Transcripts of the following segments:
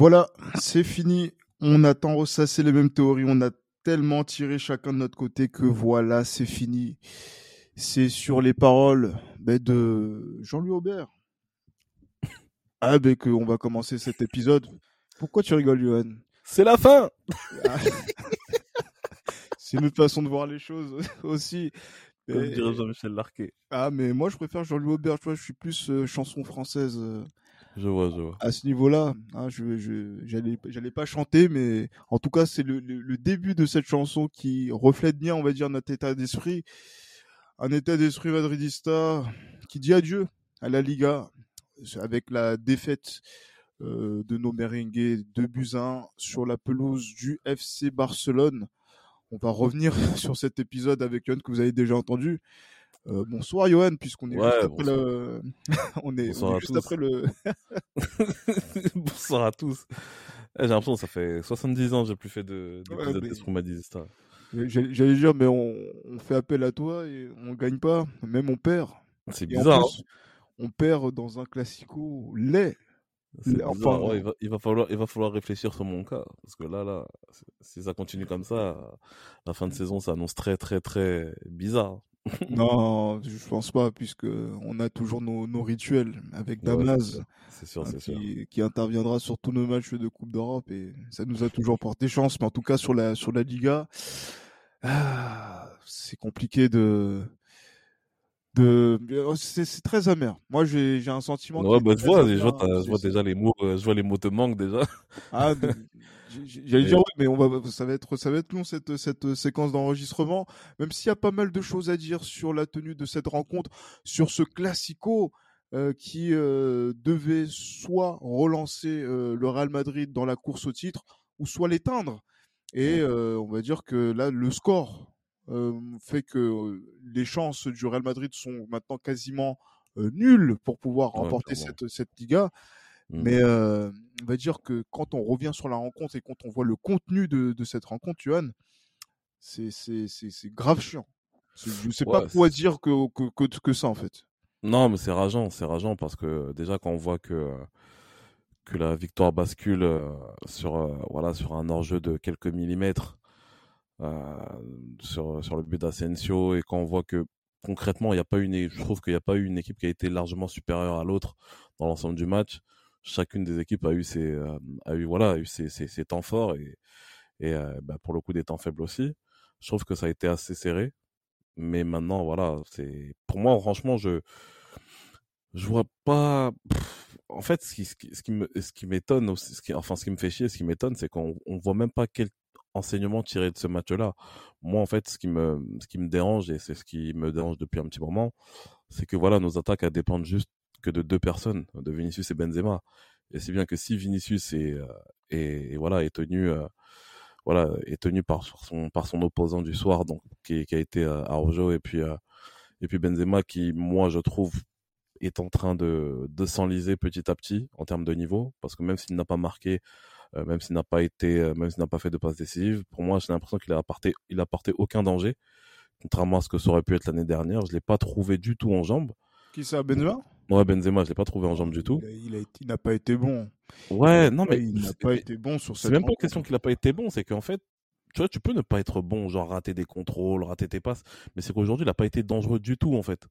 Voilà, c'est fini. On a tant ressassé les mêmes théories, on a tellement tiré chacun de notre côté que voilà, c'est fini. C'est sur les paroles ben, de Jean-Louis Aubert. Ah ben qu'on va commencer cet épisode. Pourquoi tu rigoles, Johan? C'est la fin C'est une autre façon de voir les choses aussi. Comme dirait Jean-Michel Larquet. Ah mais moi je préfère Jean-Louis Aubert, tu vois, je suis plus euh, chanson française. euh, Je vois, je vois. à ce niveau-là. Hein, je je j'allais pas chanter, mais en tout cas c'est le, le, début de cette chanson qui reflète bien, on va dire, notre état d'esprit, un état d'esprit madridista qui dit adieu à la Liga avec la défaite euh, de nos merengues 2 buts à 1 sur la pelouse du FC Barcelone. On va revenir sur cet épisode avec Johan que vous avez déjà entendu. Euh, bonsoir Johan, puisqu'on est Ouais, juste après le, on est, Bonsoir on est à juste tous. après le, Bonsoir à tous. Eh, J'ai l'impression que ça fait 70 ans que j'ai plus fait de Ouais, d'épisode mais- d'Esprit Madista. J'allais j'allais dire, mais on, on fait appel à toi et on gagne pas, même on perd. C'est bizarre. plus, on perd dans un classico laid. enfin. Ouais, il, va, il, va falloir, il va falloir réfléchir sur mon cas. Parce que là, là, si ça continue comme ça, la fin de saison s'annonce très, très, très bizarre. Non, je pense pas, puisque on a toujours nos, nos rituels avec Ouais, Damas, C'est sûr, hein, c'est sûr. qui, qui interviendra sur tous nos matchs de Coupe d'Europe et ça nous a toujours porté chance. Mais en tout cas, sur la, sur la Liga, ah, c'est compliqué de. de... C'est c'est très amer. Moi, j'ai j'ai un sentiment. Ouais, bah, je vois, amer. je vois, c'est- déjà les mots, euh, je vois les mots te manquent déjà. Ah, j'allais dire oui, mais on va, ça va être, ça va être long cette cette séquence d'enregistrement. Même s'il y a pas mal de choses à dire sur la tenue de cette rencontre, sur ce classico euh, qui euh, devait soit relancer euh, le Real Madrid dans la course au titre, ou soit l'éteindre. Et euh, on va dire que là, le score euh, fait que euh, les chances du Real Madrid sont maintenant quasiment euh, nulles pour pouvoir remporter cette cette Liga. Mm. Mais euh, on va dire que quand on revient sur la rencontre et quand on voit le contenu de, de cette rencontre, Johan, c'est grave chiant. Je sais pas quoi dire que, que, que, que ça en fait. Non, mais c'est rageant, c'est rageant parce que déjà quand on voit que euh, que la victoire bascule euh, sur euh, voilà sur un hors-jeu de quelques millimètres euh, sur sur le but d'Asensio et quand on voit que concrètement il y a pas une je trouve qu'il n'y a pas eu une équipe qui a été largement supérieure à l'autre dans l'ensemble du match. Chacune des équipes a eu ses euh, a eu voilà eu ses, temps forts et euh, bah, pour le coup des temps faibles aussi. Je trouve que ça a été assez serré. Mais maintenant, voilà, c'est pour moi, franchement, je je vois pas. En fait, ce qui, ce ce qui m'étonne enfin, ce qui me fait chier, ce qui m'étonne, c'est qu'on on voit même pas quel enseignement tirer de ce match-là. Moi, en fait, ce qui me, ce qui me dérange et c'est ce qui me dérange depuis un petit moment, c'est que voilà, nos attaques elles dépendent juste que de deux personnes, de Vinicius et Benzema. Et c'est bien que si Vinicius est, euh, voilà, est tenu, euh, voilà, est tenu par son, par son opposant du soir, donc qui, a été euh, Araujo et puis euh, et puis Benzema qui, moi, je trouve, est en train de, de s'enliser petit à petit en termes de niveau, parce que même s'il n'a pas marqué, même s'il n'a pas été, même s'il n'a pas fait de passe décisive, pour moi, j'ai l'impression qu'il a apporté, il a apporté aucun danger, contrairement à ce que ça aurait pu être l'année dernière. Je l'ai pas trouvé du tout en jambes. Qui ça, Benzema? Ouais, Benzema, je l'ai pas trouvé en jambes du tout. Il n'a pas été bon. Ouais, non, mais il n'a pas été bon sur c'est même pas question qu'il a pas été bon, c'est qu'en fait, tu vois, tu peux ne pas être bon, genre rater des contrôles, rater tes passes, mais c'est qu'aujourd'hui, il a pas été dangereux du tout, en fait.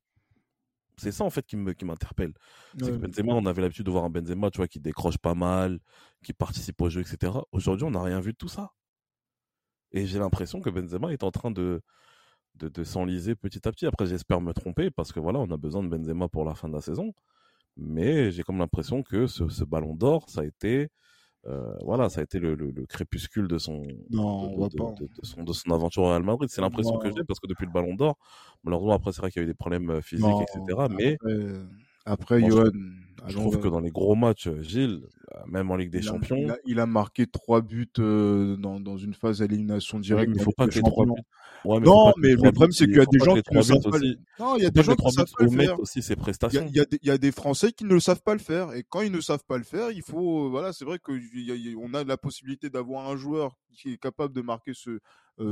C'est ça, en fait, qui me, qui m'interpelle. C'est que Benzema, on avait l'habitude de voir un Benzema, tu vois, qui décroche pas mal, qui participe au jeu, etc. Aujourd'hui, on n'a rien vu de tout ça. Et j'ai l'impression que Benzema est en train de, de, de s'enliser petit à petit. Après, j'espère me tromper, parce que voilà, on a besoin de Benzema pour la fin de la saison. Mais j'ai comme l'impression que ce, ce ballon d'or, ça a été, euh, voilà, ça a été le, le, le crépuscule de son, Non, de, son, de son aventure au Real Madrid. C'est l'impression que j'ai, parce que depuis le ballon d'or, malheureusement, après, c'est vrai qu'il y a eu des problèmes euh, physiques, Non, etc. Mais Après, après Moi, je Johan, je allons- trouve que dans les gros matchs, euh, Gilles, euh, même en Ligue des il a- Champions, il a, il a marqué trois buts euh, dans, dans une phase d'élimination directe. il faut pas que trois buts. Ouais, mais Non, mais le problème, c'est il- qu'il y a des gens qui ne savent pas. Non, il y a des gens qui ne savent pas le faire. aussi ses Il y a, prestations. il y a il y a des Français qui ne le savent pas le faire. Et quand ils ne savent pas le faire, il faut. Voilà, c'est vrai qu'on a la possibilité d'avoir un joueur qui est capable de marquer ce,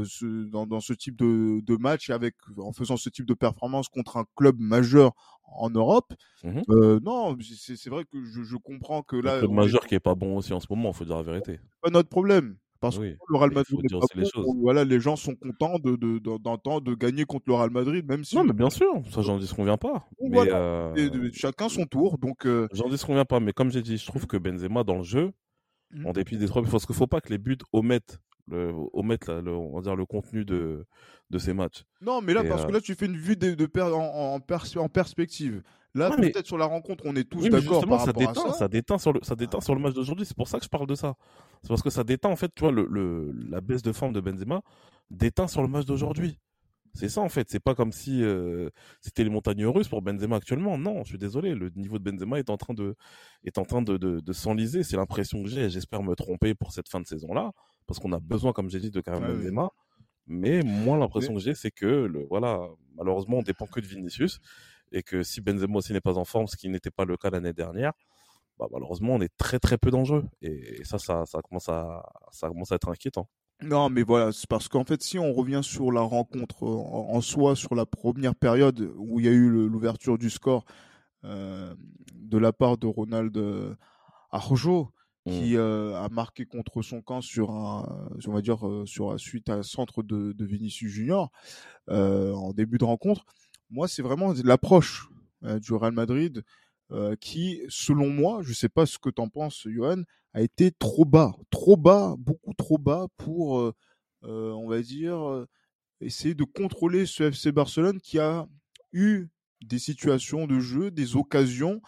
ce, dans, dans, ce type de, de match avec en faisant ce type de performance contre un club majeur en Europe. Mmh non, c'est vrai que je, je, comprends que là. Un club majeur qui est pas bon aussi en ce moment, il faut dire la vérité. Pas notre problème. Parce que le Real Madrid les voilà, les gens sont contents de, d'entendre de, gagner contre le Real Madrid, même si. Non, mais bien sûr, ça j'en dis qu'on vient pas. Mais euh, chacun son tour, donc. Euh j'en dis qu'on vient pas, mais comme j'ai dit, je trouve que Benzema dans le jeu, mmh. en dépit des trois, parce qu'il faut pas que les buts omettent le, omettent le, on va dire le contenu de de ces matchs. Non, mais là, parce que euh là, tu fais une vue de, de en, en perspective. Là, peut-être sur la rencontre, on est tous oui, d'accord par ça déteint, à ça. Ça déteint sur le, ça déteint sur le match d'aujourd'hui. C'est pour ça que je parle de ça. C'est parce que ça déteint, en fait, tu vois, le, le, la baisse de forme de Benzema déteint sur le match d'aujourd'hui. C'est ça, en fait. C'est pas comme si euh, c'était les montagnes russes pour Benzema actuellement. Non, je suis désolé. Le niveau de Benzema est en train de, est en train de, de, de s'enliser. C'est l'impression que j'ai. J'espère me tromper pour cette fin de saison-là. Parce qu'on a besoin, comme j'ai dit, de Karim Benzema. Mais moi, l'impression que j'ai, c'est que, le, voilà, malheureusement, on dépend que de Vinicius et que si Benzema aussi n'est pas en forme, ce qui n'était pas le cas l'année dernière, bah, malheureusement, on est très très peu dangereux. Et ça, ça, ça, commence, à, ça commence à être inquiétant. Non, mais voilà, c'est parce qu'en fait, si on revient sur la rencontre en, soi, sur la première période où il y a eu l'ouverture du score euh, de la part de Ronald Arrojo, qui mmh. euh, a marqué contre son camp sur un, on va dire, euh, sur suite à un centre de, de Vinicius Junior en début de rencontre moi, c'est vraiment l'approche euh, du Real Madrid euh, qui, selon moi, je ne sais pas ce que tu en penses, Johan, a été trop bas, trop bas, beaucoup trop bas pour, euh, on va dire, essayer de contrôler ce FC Barcelone qui a eu des situations de jeu, des occasions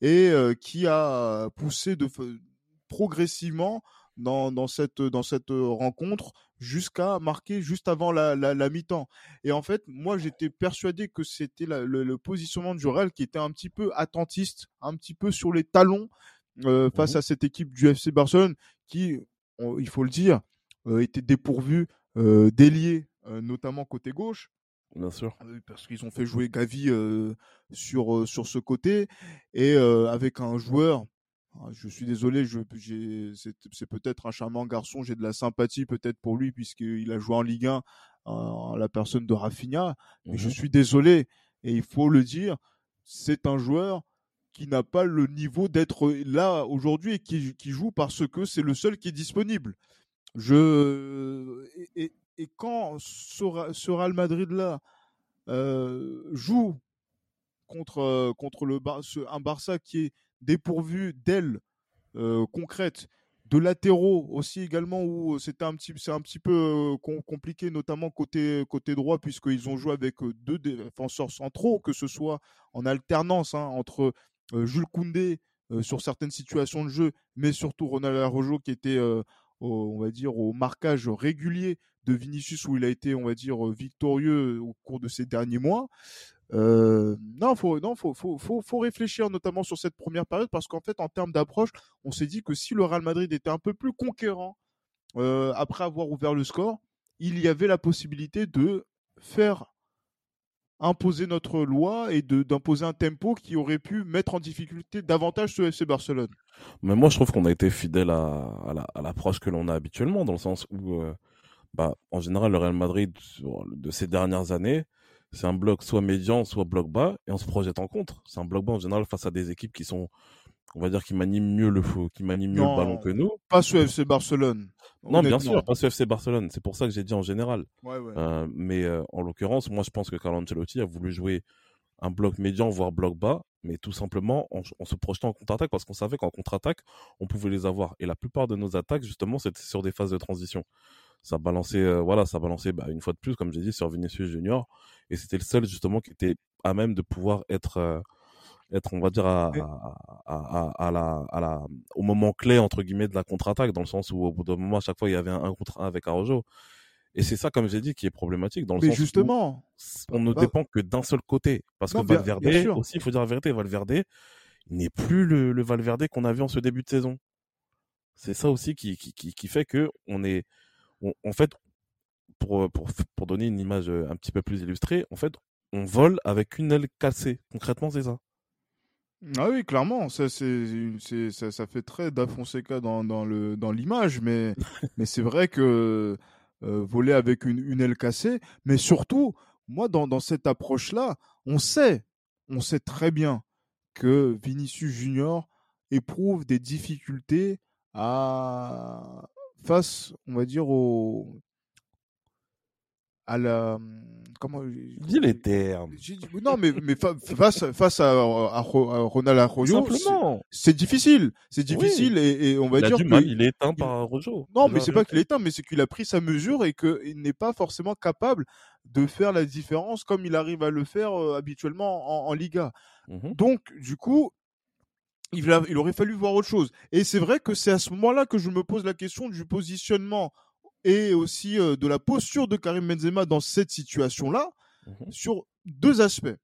et qui a poussé de, progressivement dans, dans, cette, dans cette rencontre jusqu'à marquer juste avant la, la, la mi-temps. Et en fait, moi, j'étais persuadé que c'était le, le, positionnement de Jorel qui était un petit peu attentiste, un petit peu sur les talons euh, face mmh à cette équipe du FC Barcelone qui, il faut le dire, euh, était dépourvue euh, d'ailier, euh, notamment côté gauche. Bien sûr. Parce qu'ils ont fait jouer Gavi sur, sur ce côté et avec un joueur je suis désolé, c'est peut-être un charmant garçon, j'ai de la sympathie peut-être pour lui puisqu'il a joué en Ligue 1 en la personne de Rafinha, mais je mmh suis désolé et il faut le dire, c'est un joueur qui n'a pas le niveau d'être là aujourd'hui et qui, qui, joue parce que c'est le seul qui est disponible. Je et, et, quand ce, Real Madrid là euh, joue contre contre le un Barça qui est dépourvu d'ailes euh, concrètes, de latéraux aussi également où c'était un petit c'est un petit peu euh, compliqué notamment côté côté droit puisqu'ils ont joué avec euh, deux défenseurs centraux que ce soit en alternance hein, entre Jules Koundé sur certaines situations de jeu mais surtout Ronald Arrojo qui était on va dire au marquage régulier de Vinicius où il a été on va dire victorieux au cours de ces derniers mois euh, non, faut, non, faut, faut, faut, faut, réfléchir notamment sur cette première période parce qu'en fait, en termes d'approche, on s'est dit que si le Real Madrid était un peu plus conquérant euh, après avoir ouvert le score, il y avait la possibilité de faire imposer notre loi et d'imposer un tempo qui aurait pu mettre en difficulté davantage ce FC Barcelone. Mais moi, je trouve qu'on a été fidèle à, l'approche que l'on a habituellement, dans le sens où, euh, bah, en général, le Real Madrid de ces dernières années, c'est un bloc soit médian, soit bloc bas, et on se projette en contre. C'est un bloc bas en général face à des équipes qui sont, on va dire, qui maniment mieux le faux, qui maniment mieux le ballon que nous. Pas ce FC Barcelone. Non, bien sûr, pas ce FC Barcelone. C'est pour ça que j'ai dit en général. Euh, mais euh, en l'occurrence, moi, je pense que Carlo Ancelotti a voulu jouer un bloc médian, voire bloc bas, mais tout simplement en, en se projetant en contre-attaque, parce qu'on savait qu'en contre-attaque, on pouvait les avoir. Et la plupart de nos attaques, justement, c'était sur des phases de transition ça balançait, euh, voilà, ça balançait bah, une fois de plus, comme j'ai dit, sur Vinicius Junior. Et c'était le seul, justement, qui était à même de pouvoir être, euh, être on va dire, à, à, à, la, à la, au moment clé, entre guillemets, de la contre-attaque, dans le sens où, au bout d'un moment, à chaque fois, il y avait un, contre un avec Arojo. Et c'est ça, comme j'ai dit, qui est problématique, dans le Mais sens justement, où on ne bah dépend que d'un seul côté. Parce que Valverde, aussi, il faut dire la vérité, Valverde n'est plus le, le Valverde qu'on a vu en ce début de saison. C'est ça aussi qui, qui, qui, qui fait que on est, en fait, pour, pour, pour donner une image euh, un petit peu plus illustrée, en fait, on vole avec une aile cassée. Concrètement, c'est ça? Ah oui, clairement, ça, c'est, ça, ça fait très Da dans, dans, le, dans l'image, mais, mais c'est vrai que voler avec une, une, aile cassée. Mais surtout, moi, dans, dans cette approche-là, on sait, on sait très bien que Vinicius Junior éprouve des difficultés à face, on va dire, au à la comment dis les termes. non mais mais face face à, à, Ronald Arroyo c'est difficile. C'est difficile et, on va il dire il est éteint par Arroyo non mais c'est pas qu'il est éteint mais c'est qu'il a pris sa mesure et qu'il n'est pas forcément capable de faire la différence comme il arrive à le faire euh, habituellement en, Liga. Mmh donc du coup il, il aurait fallu voir autre chose et c'est vrai que c'est à ce moment-là que je me pose la question du positionnement et aussi euh, de la posture de Karim Benzema dans cette situation-là mmh sur deux aspects.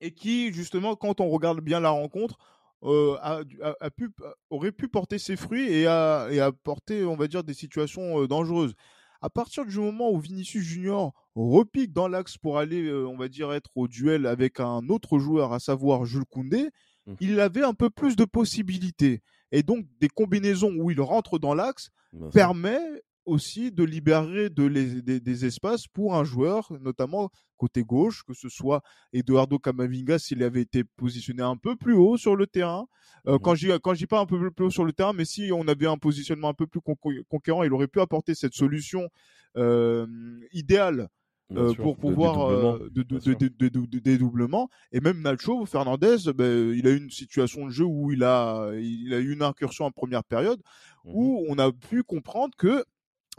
Et qui, justement, quand on regarde bien la rencontre, euh, a, pu, aurait pu porter ses fruits et a, et apporter, on va dire, des situations euh, dangereuses. À partir du moment où Vinicius Junior repique dans l'axe pour aller, on va dire, être au duel avec un autre joueur, à savoir Jules Koundé, mmh. il avait un peu plus de possibilités. Et donc, des combinaisons où il rentre dans l'axe permet aussi de libérer de des, espaces pour un joueur, notamment côté gauche, que ce soit Eduardo Camavinga s'il avait été positionné un peu plus haut sur le terrain. Euh, mmh quand je quand dis pas un peu plus haut sur le terrain, mais si on avait un positionnement un peu plus conquérant, il aurait pu apporter cette solution euh, idéale euh, pour pouvoir de, dédoublement. Et même Nacho Fernandez, ben, il a eu une situation de jeu où il a, il a eu une incursion en première période mmh où on a pu comprendre que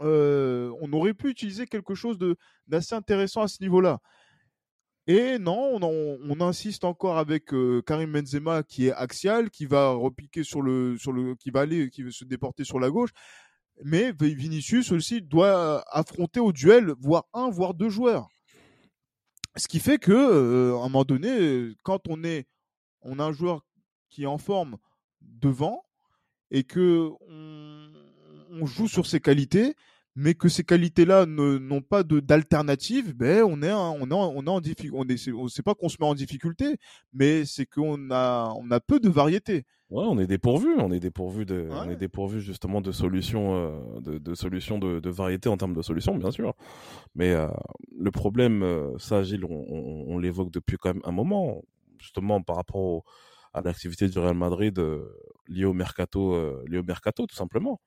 on aurait pu utiliser quelque chose d'assez intéressant à ce niveau-là. Et non, on, insiste encore avec Karim Benzema qui est axial, qui va repiquer sur le, sur le, qui va aller, qui va se déporter sur la gauche. Mais Vinicius aussi doit affronter au duel, voire un, voire deux joueurs. Ce qui fait que, à un moment donné, quand on est, on a un joueur qui est en forme devant et que on, on joue sur ses qualités, mais que ces qualités-là n'ont pas d'alternative, ben on est on est on est en difficulté. On est on sait pas qu'on se met en difficulté, mais c'est qu'on a on a peu de variété. Ouais, on est dépourvu, on est dépourvu de, on est dépourvu justement de solutions, euh, de, de, solutions de, de, variété en termes de solutions, bien sûr. Mais euh, le problème, euh, ça, Gilles, on, on, on l'évoque depuis quand même un moment, justement par rapport à l'activité du Real Madrid liée au mercato, liée au mercato, tout simplement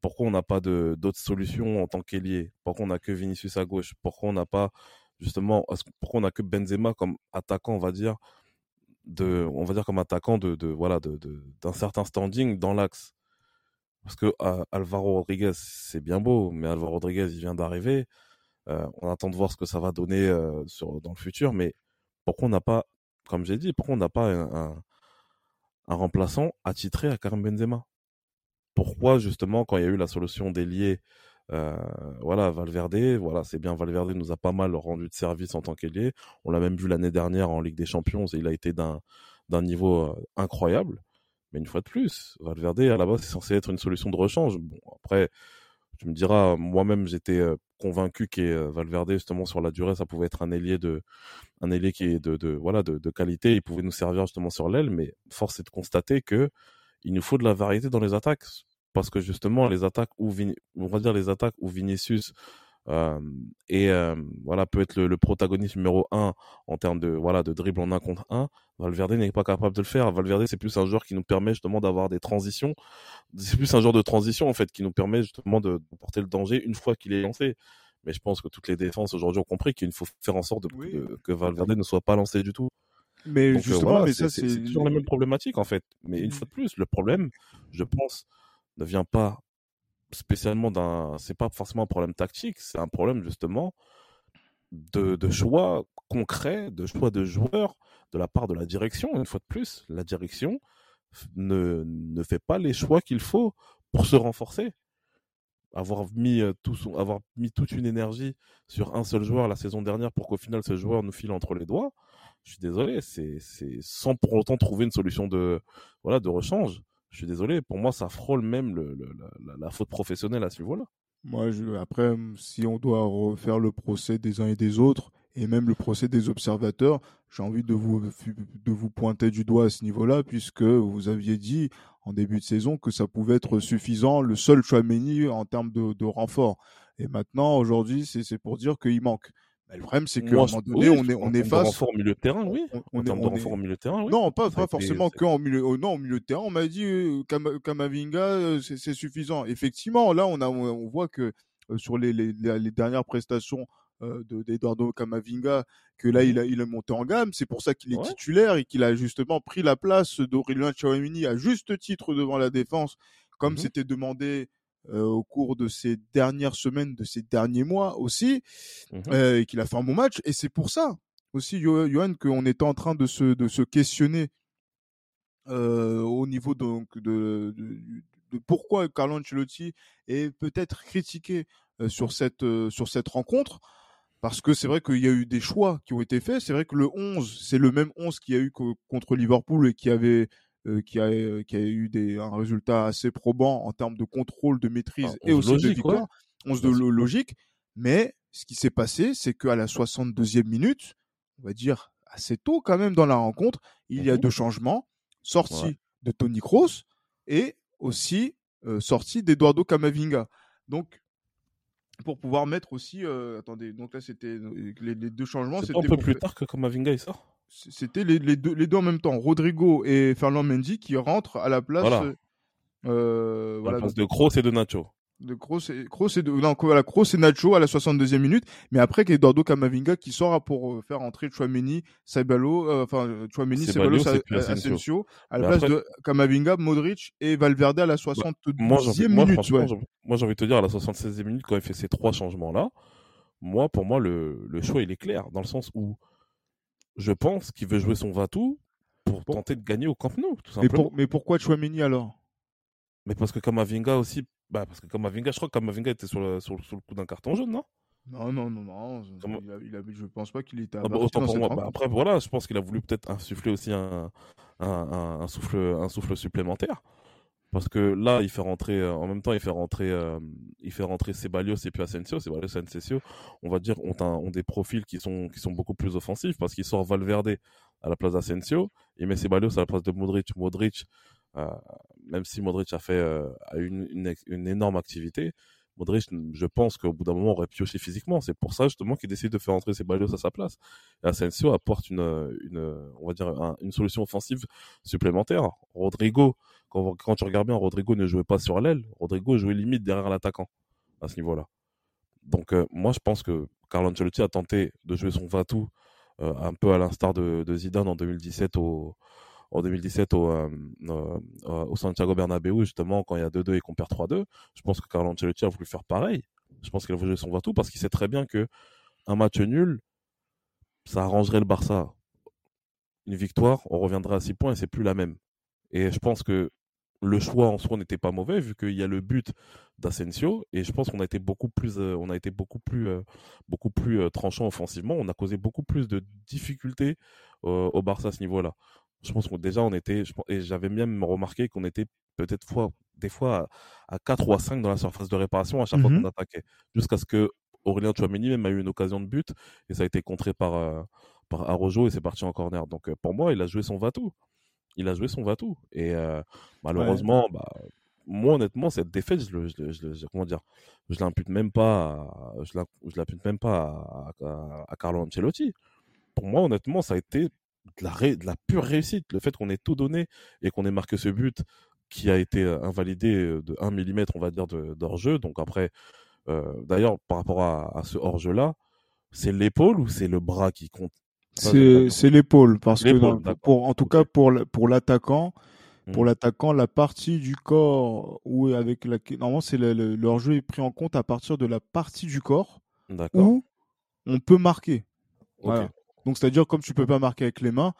pourquoi on n'a pas d'autres solutions en tant qu'ailier? Pourquoi on n'a que Vinicius à gauche? Pourquoi on n'a pas justement pourquoi on n'a que Benzema comme attaquant, on va dire de on va dire comme attaquant de, de voilà de d'un certain standing dans l'axe? Parce que Alvaro Rodriguez c'est bien beau mais Alvaro Rodriguez il vient d'arriver euh, on attend de voir ce que ça va donner euh, sur dans le futur mais pourquoi on n'a pas comme j'ai dit pourquoi on n'a pas un, un, un remplaçant attitré à Karim Benzema? Pourquoi justement quand il y a eu la solution d'ailier, euh, voilà Valverde, voilà c'est bien Valverde nous a pas mal rendu de service en tant qu'ailier. On l'a même vu l'année dernière en Ligue des Champions, il a été d'un niveau euh, incroyable. Mais une fois de plus, Valverde à la base c'est censé être une solution de rechange. Bon après, tu me diras, moi-même j'étais euh, convaincu que Valverde justement sur la durée ça pouvait être un ailier de un ailier qui est de, de voilà de, de, qualité, il pouvait nous servir justement sur l'aile. Mais force est de constater que il nous faut de la variété dans les attaques parce que justement les attaques où on va dire les attaques où Vinicius euh, et voilà peut être le, protagoniste numéro un en termes de voilà de dribble en un contre un. Valverde n'est pas capable de le faire. Valverde c'est plus un joueur qui nous permet justement d'avoir des transitions. C'est plus un joueur de transition en fait qui nous permet justement de, porter le danger une fois qu'il est lancé. Mais je pense que toutes les défenses aujourd'hui ont compris qu'il faut faire en sorte de, que Valverde ne soit pas lancé du tout. Mais euh, justement, mais ça c'est toujours la même problématique en fait. Mais une fois de plus, le problème, je pense, ne vient pas spécialement d'un. C'est pas forcément un problème tactique, c'est un problème justement de, choix concret, de choix de joueurs de la part de la direction. Une fois de plus, la direction ne, ne fait pas les choix qu'il faut pour se renforcer. Avoir mis, euh, tout son, avoir mis toute une énergie sur un seul joueur la saison dernière pour qu'au final ce joueur nous file entre les doigts, je suis désolé, c'est sans pour autant trouver une solution de, voilà, de rechange. Je suis désolé, pour moi, ça frôle même la, faute professionnelle à ce niveau-là. Moi, je, après, si on doit refaire le procès des uns et des autres, et même le procès des observateurs, j'ai envie de vous, de vous pointer du doigt à ce niveau-là, puisque vous aviez dit en début de saison que ça pouvait être suffisant, le seul Chouameni en termes de, de renfort. Et maintenant, aujourd'hui, c'est pour dire qu'il manque. Mais le problème, c'est qu'à un moment donné, on est, on est face. renfort au milieu de terrain, oui. On, est, en milieu de terrain, oui. Non, pas, pas forcément que en milieu, oh, non, au milieu de terrain. On m'a dit, euh, Kamavinga, euh, c'est suffisant. Effectivement, là, on a, on voit que euh, sur les, les, les, dernières prestations d'Eduardo Camavinga, que là, mmh il a, il a monté en gamme. C'est pour ça qu'il est titulaire et qu'il a justement pris la place d'Aurélien Chouamini à juste titre devant la défense, comme mmh c'était demandé euh, au cours de ces dernières semaines, de ces derniers mois aussi, mmh euh, et qu'il a fait un bon match. Et c'est pour ça aussi, Johan, qu'on était en train de se, de se questionner euh, au niveau donc de, de, de, pourquoi Carlo Ancelotti est peut-être critiqué sur cette sur cette rencontre parce que c'est vrai qu'il y a eu des choix qui ont été faits. C'est vrai que le 11, c'est le même 11 qu'il y a eu contre Liverpool et qui avait euh, qui, a, euh, qui a eu des, un résultat assez probant en termes de contrôle, de maîtrise et aussi de victoire. 11 de logique. Mais ce qui s'est passé, c'est qu'à la 62e minute, on va dire assez tôt quand même dans la rencontre, il y a mmh deux changements. Sortie de Tony Kroos et aussi euh, sortie d'Eduardo Camavinga. Donc, pour pouvoir mettre aussi. Euh, attendez, donc là, c'était les, deux changements. C'était un peu plus tard que Camavinga il sort? C'était les, les, deux, les deux en même temps, Rodrigo et Fernand Mendy qui rentrent à la place. Voilà. Euh, voilà, de Kroos et de Nacho. De Kroos et, Kroos et de, non, voilà, Kroos et Nacho à la 62e minute, mais après qu'Eduardo Camavinga qui sort pour euh, faire entrer Chouameni, Saibalo, euh, enfin Chouameni, Saibalo, Asensio, à la place de Camavinga, Modric et Valverde à la 62e bah, minute. Moi, moi j'ai envie de te dire à la 76e minute quand il fait ces trois changements là, moi pour moi le, le choix il est clair dans le sens où je pense qu'il veut jouer son Vatou pour tenter de gagner au Camp Nou, tout simplement. Mais, pourquoi Chouameni alors? Mais parce que Kamavinga aussi, bah parce que Kamavinga, je crois que Kamavinga était sur le, sur, le coup d'un carton jaune, non? Non, non, non, non. Il a, je pense pas qu'il était. Ah bah, autant pour moi. Bah, après, voilà, je pense qu'il a voulu peut-être insuffler aussi un, un, un, souffle, un souffle supplémentaire. Parce que là, il fait rentrer, euh, en même temps, il fait rentrer, euh, il fait rentrer Ceballos et puis Asensio. Ceballos et Asensio, on va dire, ont, ont des profils qui sont, qui sont beaucoup plus offensifs parce qu'il sort Valverde à la place d'Asensio, il met Ceballos à la place de Modric. Modric, euh, même si Modric a fait a une, une, une, énorme activité, Modric, je pense qu'au bout d'un moment, aurait pioché physiquement. C'est pour ça justement qu'il décide de faire entrer Ceballos à sa place. Et Asensio apporte une, une, on va dire, une solution offensive supplémentaire. Rodrigo, quand, tu regardes bien, Rodrigo ne jouait pas sur l'aile. Rodrigo jouait limite derrière l'attaquant à ce niveau-là. Donc euh, moi, je pense que Carlo Ancelotti a tenté de jouer son Vatou euh, un peu à l'instar de, Zidane en 2017 au en 2017 au, euh, au Santiago Bernabéu justement quand il y a 2-2 et qu'on perd 3-2. Je pense que Carlo Ancelotti a voulu faire pareil. Je pense qu'il a voulu jouer son Vatou parce qu'il sait très bien que un match nul, ça arrangerait le Barça. Une victoire, on reviendrait à 6 points et c'est plus la même. Et je pense que le choix en soi n'était pas mauvais vu qu'il y a le but d'Asensio et je pense qu'on a été beaucoup plus euh, on a été beaucoup plus euh, beaucoup plus euh, tranchant offensivement. On a causé beaucoup plus de difficultés au Barça à ce niveau-là. Je pense que déjà on était et j'avais même remarqué qu'on était peut-être fois des fois à, 4 ou à 5 dans la surface de réparation à chaque fois mmh qu'on attaquait. Jusqu'à ce que Aurélien Chouameni même a eu une occasion de but et ça a été contré par par Arojo et c'est parti en corner. Donc pour moi il a joué son Vatou il a joué son Vatou. Et euh, malheureusement, bah, moi, honnêtement, cette défaite, je, le, je, comment dire, je l'impute même pas, à, je l'impute même pas à, Carlo Ancelotti. Pour moi, honnêtement, ça a été de la, de la pure réussite. Le fait qu'on ait tout donné et qu'on ait marqué ce but qui a été euh, invalidé euh, de 1 mm, on va dire, d'hors-jeu. Donc après, d'ailleurs, par rapport à, à ce hors-jeu-là, c'est l'épaule ou c'est le bras qui compte c'est l'épaule parce que pour en tout cas pour pour l'attaquant pour mmh. l'attaquant la partie du corps où avec la normalement c'est le, leur jeu est pris en compte à partir de la partie du corps où on peut marquer. Donc c'est à dire comme tu peux pas marquer avec les mains.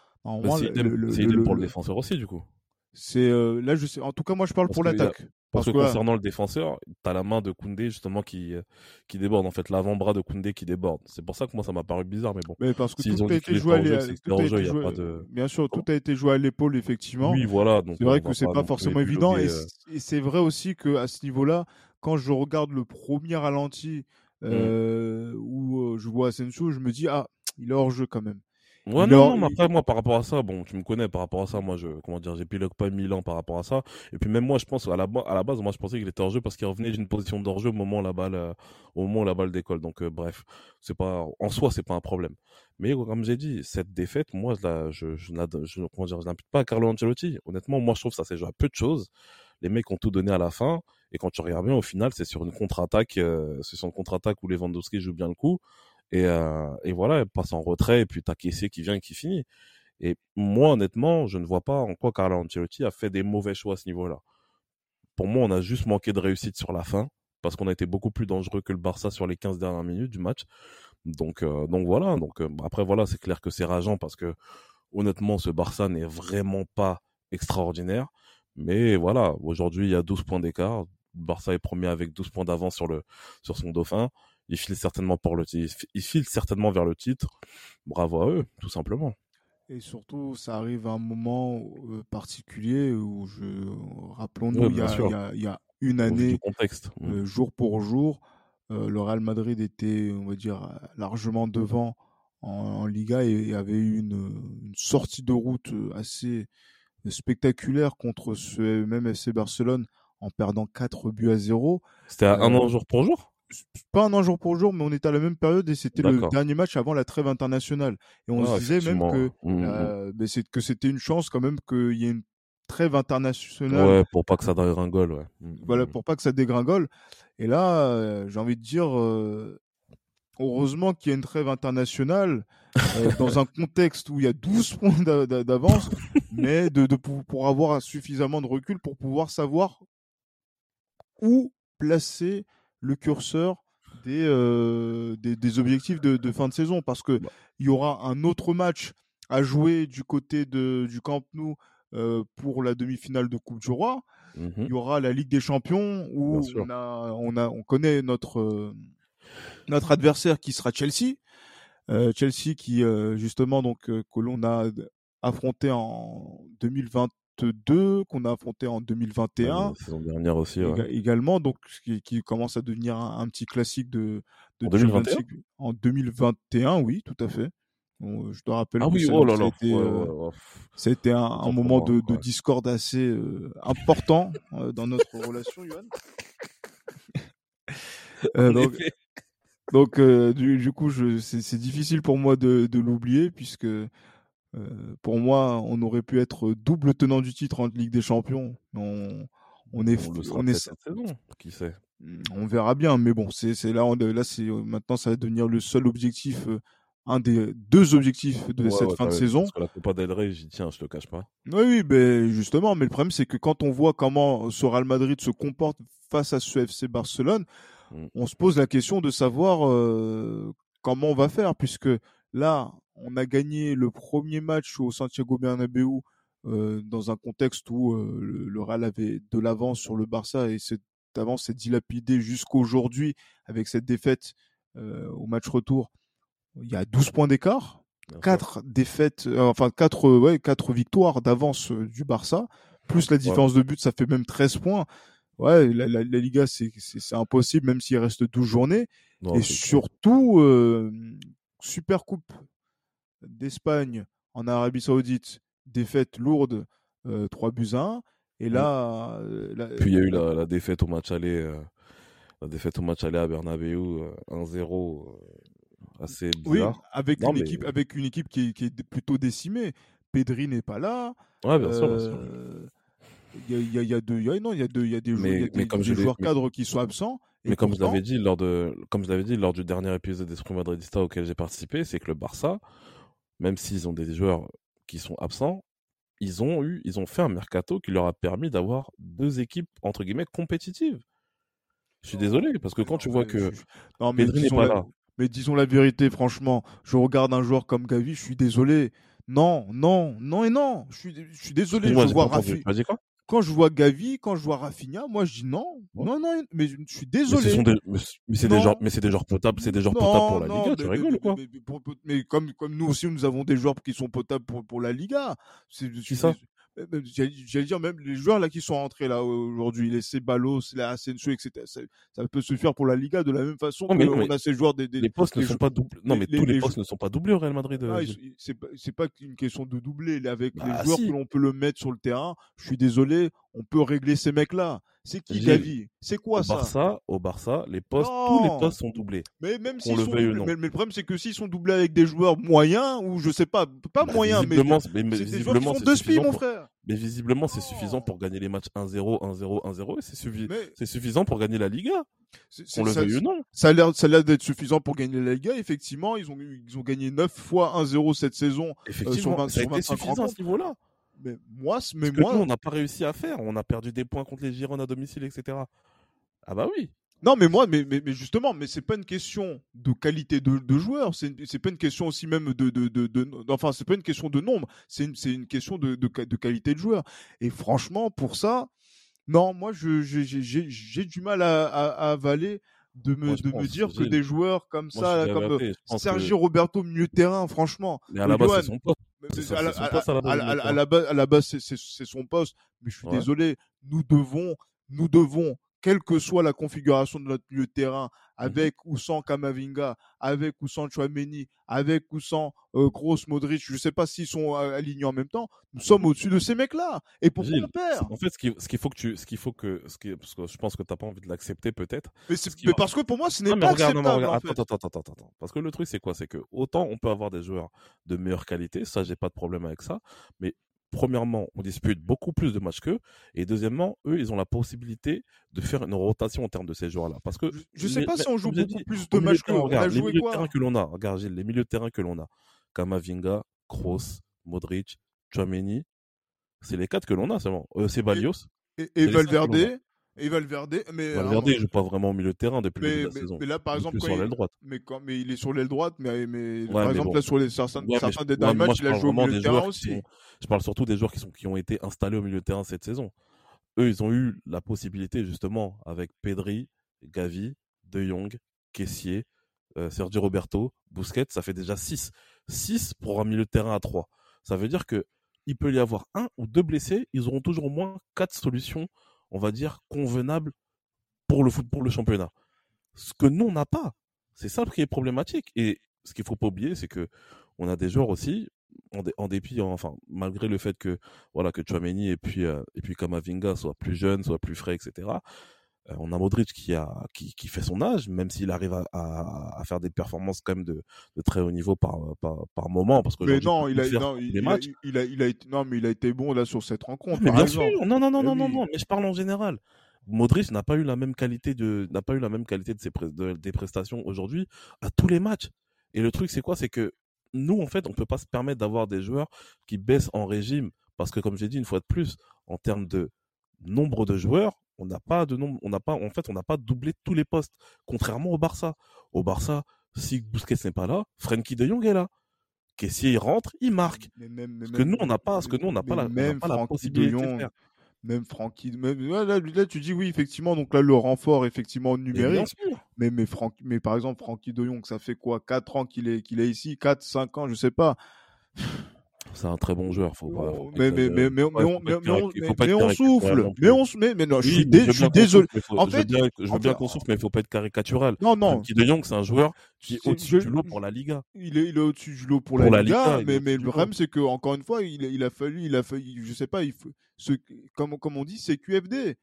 C'est pour le défenseur aussi du coup. C'est euh, là je sais en tout cas moi je parle pour l'attaque. Parce, que, concernant le défenseur, tu as la main de Koundé justement qui, euh, qui déborde, en fait, l'avant-bras de Koundé qui déborde. C'est pour ça que moi ça m'a paru bizarre, mais bon. Mais parce que tout a été joué à l'épaule. Bien sûr, tout a été joué à l'épaule, effectivement. Oui, voilà. C'est vrai que c'est pas forcément évident. Euh. Et c'est vrai aussi que à ce niveau-là, quand je regarde le premier ralenti mmh. euh, où je vois Asensio, je me dis, ah, il est hors jeu quand même. Ouais, non, non, mais après, moi, par rapport à ça, bon, tu me connais par rapport à ça, moi, je, comment dire, j'épilogue pas Milan par rapport à ça. Et puis, même moi, je pense, à la, à la base, moi, je pensais qu'il était hors jeu parce qu'il revenait d'une position d'hors jeu au moment où la balle, euh, au moment où la balle décolle. Donc, euh, bref, c'est pas, en soi, c'est pas un problème. Mais, comme j'ai dit, cette défaite, moi, je, je, je, je, comment dire, je n'impute pas à Carlo Ancelotti. Honnêtement, moi, je trouve que ça s'est joué à peu de choses. Les mecs ont tout donné à la fin. Et quand tu regardes bien, au final, c'est sur une contre-attaque, euh, c'est sur une contre-attaque où Lewandowski joue bien le coup. Et, euh, et voilà, elle passe en retrait, et puis t'as Kessier qui vient et qui finit. Et moi, honnêtement, je ne vois pas en quoi Carlo Ancelotti a fait des mauvais choix à ce niveau-là. Pour moi, on a juste manqué de réussite sur la fin, parce qu'on a été beaucoup plus dangereux que le Barça sur les 15 dernières minutes du match. Donc, euh, donc voilà. Donc euh, après, voilà, c'est clair que c'est rageant parce que honnêtement, ce Barça n'est vraiment pas extraordinaire. Mais voilà, aujourd'hui, il y a 12 points d'écart. Barça est premier avec 12 points d'avance sur le sur son dauphin il file certainement pour le il file certainement vers le titre. Bravo à eux, tout simplement. Et surtout, ça arrive à un moment euh, particulier où je rappelons-nous, il, y a une année, contexte. Euh, jour pour jour, euh, le Real Madrid était, on va dire, largement devant en, Liga et, avait eu une, sortie de route assez spectaculaire contre ce même FC Barcelone en perdant 4 buts à 0. C'était un an jour pour jour? Pas un an jour pour jour, mais on était à la même période et c'était le dernier match avant la trêve internationale. Et on se disait même que, mmh, mmh. Euh, que c'était une chance quand même qu'il y ait une trêve internationale. Ouais, pour pas que ça dégringole. Ouais. Mmh, voilà, pour pas que ça dégringole. Et là, euh, j'ai envie de dire, euh, heureusement qu'il y a une trêve internationale dans un contexte où il y a 12 points d'avance, mais de, de, pour avoir suffisamment de recul pour pouvoir savoir où placer le curseur des, euh, des, objectifs de, fin de saison parce que bah. il y aura un autre match à jouer du côté de, du Camp Nou euh, pour la demi-finale de Coupe du Roi. Mmh il y aura la Ligue des Champions où on, a, on, a, on connaît notre, euh, notre adversaire qui sera Chelsea. Chelsea qui justement donc que l'on a affronté en 2020 2 qu'on a affronté en 2021. saison dernière aussi. Également, donc qui, commence à devenir un, petit classique de, de en 2021 En 2021, oui, tout à fait. je te rappelle ah que oui, oh là là. ça a été, un, moment de, discorde assez euh, important euh, dans notre relation, Johan. Euh, donc, du, coup, c'est difficile pour moi de, de l'oublier puisque euh, pour moi, on aurait pu être double tenant du titre en Ligue des Champions. On, on est, on, est cette saison, qui sait? Hmm, on verra bien, mais bon, c'est là, là, c'est maintenant, ça va devenir le seul objectif, euh, un des deux objectifs de cette fin de saison. Parce que la Copa del Rey, j'y tiens, je te cache pas. Oui, oui, ben justement, mais le problème, c'est que quand on voit comment ce Real Madrid se comporte face à ce FC Barcelone, hmm. on se pose la question de savoir euh, comment on va faire, puisque là, on a gagné le premier match au Santiago Bernabéu euh, dans un contexte où euh, le, Real avait de l'avance sur le Barça et cette avance s'est dilapidée jusqu'aujourd'hui avec cette défaite euh, au match retour. Il y a 12 points d'écart, 4 défaites, enfin 4, ouais, 4 victoires d'avance du Barça, plus la différence de but, ça fait même 13 points. Ouais, la, la, Liga, c'est impossible, même s'il reste 12 journées. et surtout, Super Coupe d'Espagne en Arabie Saoudite, défaite lourde, 3 euh, buts 1. Et là, euh, Puis il y a eu la, défaite au match aller, euh, la défaite au match aller à Bernabeu, 1-0, assez bizarre. Oui, avec, une, équipe, avec une équipe qui est, plutôt décimée. Pedri n'est pas là. Ouais, bien sûr. Il y, a, y, a deux, y a, non, il y a, deux, y a des, joueurs, des joueurs cadres qui sont absents. Mais comme je l'avais dit lors de, comme je l'avais dit lors du dernier épisode d'Esprit Madridista auquel j'ai participé, c'est que le Barça, même s'ils ont des joueurs qui sont absents, ils ont eu, ils ont fait un mercato qui leur a permis d'avoir deux équipes entre guillemets compétitives. Je suis désolé parce que quand tu vois que non, mais Pedri n'est pas là. Mais disons la vérité, franchement, je regarde un joueur comme Gavi, je suis désolé. Non, non, non et non. Je suis, je suis désolé. Je vois Rafi quand je vois Gavi, quand je vois Rafinha, moi je dis non, non, non, mais je suis désolé. Mais, c'est des mais c'est des joueurs potables, c'est des joueurs potables pour la Liga, tu rigoles quoi? mais, comme, comme nous aussi, nous avons des joueurs qui sont potables pour, pour la Liga. C'est ça. J'allais dire même les joueurs là qui sont rentrés là aujourd'hui, les Ceballos, les Asensio, etc. Ça, ça, peut se faire pour la Liga de la même façon non, mais, que on a ces joueurs des, des les postes ne sont pas doublés. Non, mais tous les, postes ne sont pas doublés au Real Madrid. Ah, c'est pas, pas une question de doubler. Avec les bah, joueurs que l'on peut le mettre sur le terrain, je suis désolé, on peut régler ces mecs là. C'est qui Gavi C'est quoi au ça? Barça, Au Barça, les postes, tous les postes sont doublés. Mais même s'ils sont doublés, mais, le problème c'est que s'ils sont doublés avec des joueurs moyens ou je sais pas, pas bah, moyens, mais, mais, visiblement c'est suffisant. mon frère. Mais visiblement c'est suffisant pour gagner les matchs 1-0, 1-0, 1-0 et c'est suffisant pour gagner la Liga. On le veut ou non. Ça a l'air, ça d'être suffisant pour gagner la Liga. Effectivement, ils ont, ils ont gagné 9 fois 1-0 cette saison. Euh, Effectivement, euh, sur 20, ça a été suffisant à ce niveau-là mais moi, mais moi... nous, on n'a pas réussi à faire. On a perdu des points contre les Girondins à domicile, etc. Ah bah oui. Non, mais moi, mais, mais, mais justement, mais c'est pas une question de qualité de, de joueurs. C'est pas une question aussi même de de de, de enfin c'est pas une question de nombre. C'est une une question de, de qualité de joueurs. Et franchement, pour ça, non, moi je j'ai du mal à, à, avaler de me, de me dire que des joueurs comme ça, comme Sergio Roberto milieu terrain, franchement. Mais à la base, c'est son poste à la base, c'est son poste. Mais je suis désolé, nous devons, nous devons, quelle que soit la configuration de notre milieu de terrain, avec ou sans Kamavinga, avec ou sans Chouameni, avec ou sans euh, Gross Modric, je ne sais pas s'ils sont alignés en même temps, nous sommes au-dessus de ces mecs-là. Et pourquoi on perd? En fait, ce qu'il faut que tu, ce qu'il faut que, ce qui, parce que je pense que t'as pas envie de l'accepter peut-être. Mais, mais parce que pour moi, ce n'est pas acceptable. Attends, attends, attends, attends, Parce que le truc, c'est quoi? C'est que autant on peut avoir des joueurs de meilleure qualité, ça, j'ai pas de problème avec ça, mais premièrement, on dispute beaucoup plus de matchs qu'eux, et deuxièmement, eux, ils ont la possibilité de faire une rotation en termes de ces joueurs-là. Parce que je ne sais pas si on joue beaucoup plus de matchs qu'eux. les milieux de terrain que l'on a, regarde les milieux de terrain que l'on a, Kamavinga, Kroos, Modric, Chouameni, c'est les quatre que l'on a seulement. Euh, Ceballos. Et, et Valverde, et Valverde, mais Valverde, il joue pas vraiment au milieu de terrain depuis mais, le début de la saison. Mais là, par exemple, sur l'aile droite. Mais quand, mais il est sur l'aile droite, mais, mais par exemple là sur les certains, certains des derniers matchs, il a joué au milieu de terrain aussi. je parle surtout des joueurs qui sont qui ont été installés au milieu de terrain cette saison. Eux, ils ont eu la possibilité justement avec Pedri, Gavi, De Jong, Kessier, euh, Sergio Roberto, Busquets, ça fait déjà 6. 6 pour un milieu de terrain à 3. Ça veut dire que il peut y avoir un ou deux blessés, ils auront toujours au moins quatre solutions on va dire, convenable pour le foot, pour le championnat. Ce que nous, on n'a pas. C'est ça qui est problématique. Et ce qu'il faut pas oublier, c'est que on a des joueurs aussi, en, dépit, enfin, malgré le fait que, voilà, que Chouameni et puis, euh, et puis Kamavinga soient plus jeunes, soient plus frais, etc. Euh, on a Modric qui a qui, qui fait son âge, même s'il arrive à, à, faire des performances quand même de, de très haut niveau par par, par moment, parce que mais non, il a, non, il, il, a, il, a, il a été non, mais il a été bon là sur cette rencontre. Mais bien sûr, non non non non, non non, mais je parle en général. Modric n'a pas eu la même qualité de n'a pas eu la même qualité de ses de, des prestations aujourd'hui à tous les matchs. Et le truc c'est quoi, c'est que nous en fait on peut pas se permettre d'avoir des joueurs qui baissent en régime parce que comme j'ai dit une fois de plus en termes de nombre de joueurs on n'a pas de nombre, on n'a pas, en fait, on n'a pas doublé tous les postes, contrairement au Barça. Au Barça, si Busquets n'est pas là, Frenkie de Jong est là. Kessier il rentre, il marque. ce que nous on n'a pas, ce que nous on n'a pas la, même pas la possibilité de, faire. Même Francky, là, tu dis oui effectivement, donc là le renfort effectivement numérique. Mais mais, mais par exemple Francky de Jong, ça fait quoi? 4 ans qu'il est qu'il est ici, 4 5 ans, je sais pas. C'est un très bon joueur, faut pas. mais, mais, mais, mais, on, mais, on souffle. Mais on, mais, mais non, je suis, désolé. En fait, je veux bien, qu'on souffle, mais il faut pas être caricatural. Non, non. Qui de Jong, c'est un joueur qui est au-dessus du lot pour la Liga. Il est, il est au-dessus du lot pour, la, Liga, mais, mais le problème, c'est que, encore une fois, il, il a fallu, il a fallu, je sais pas, il faut, ce, comme, comme on dit, c'est QFD.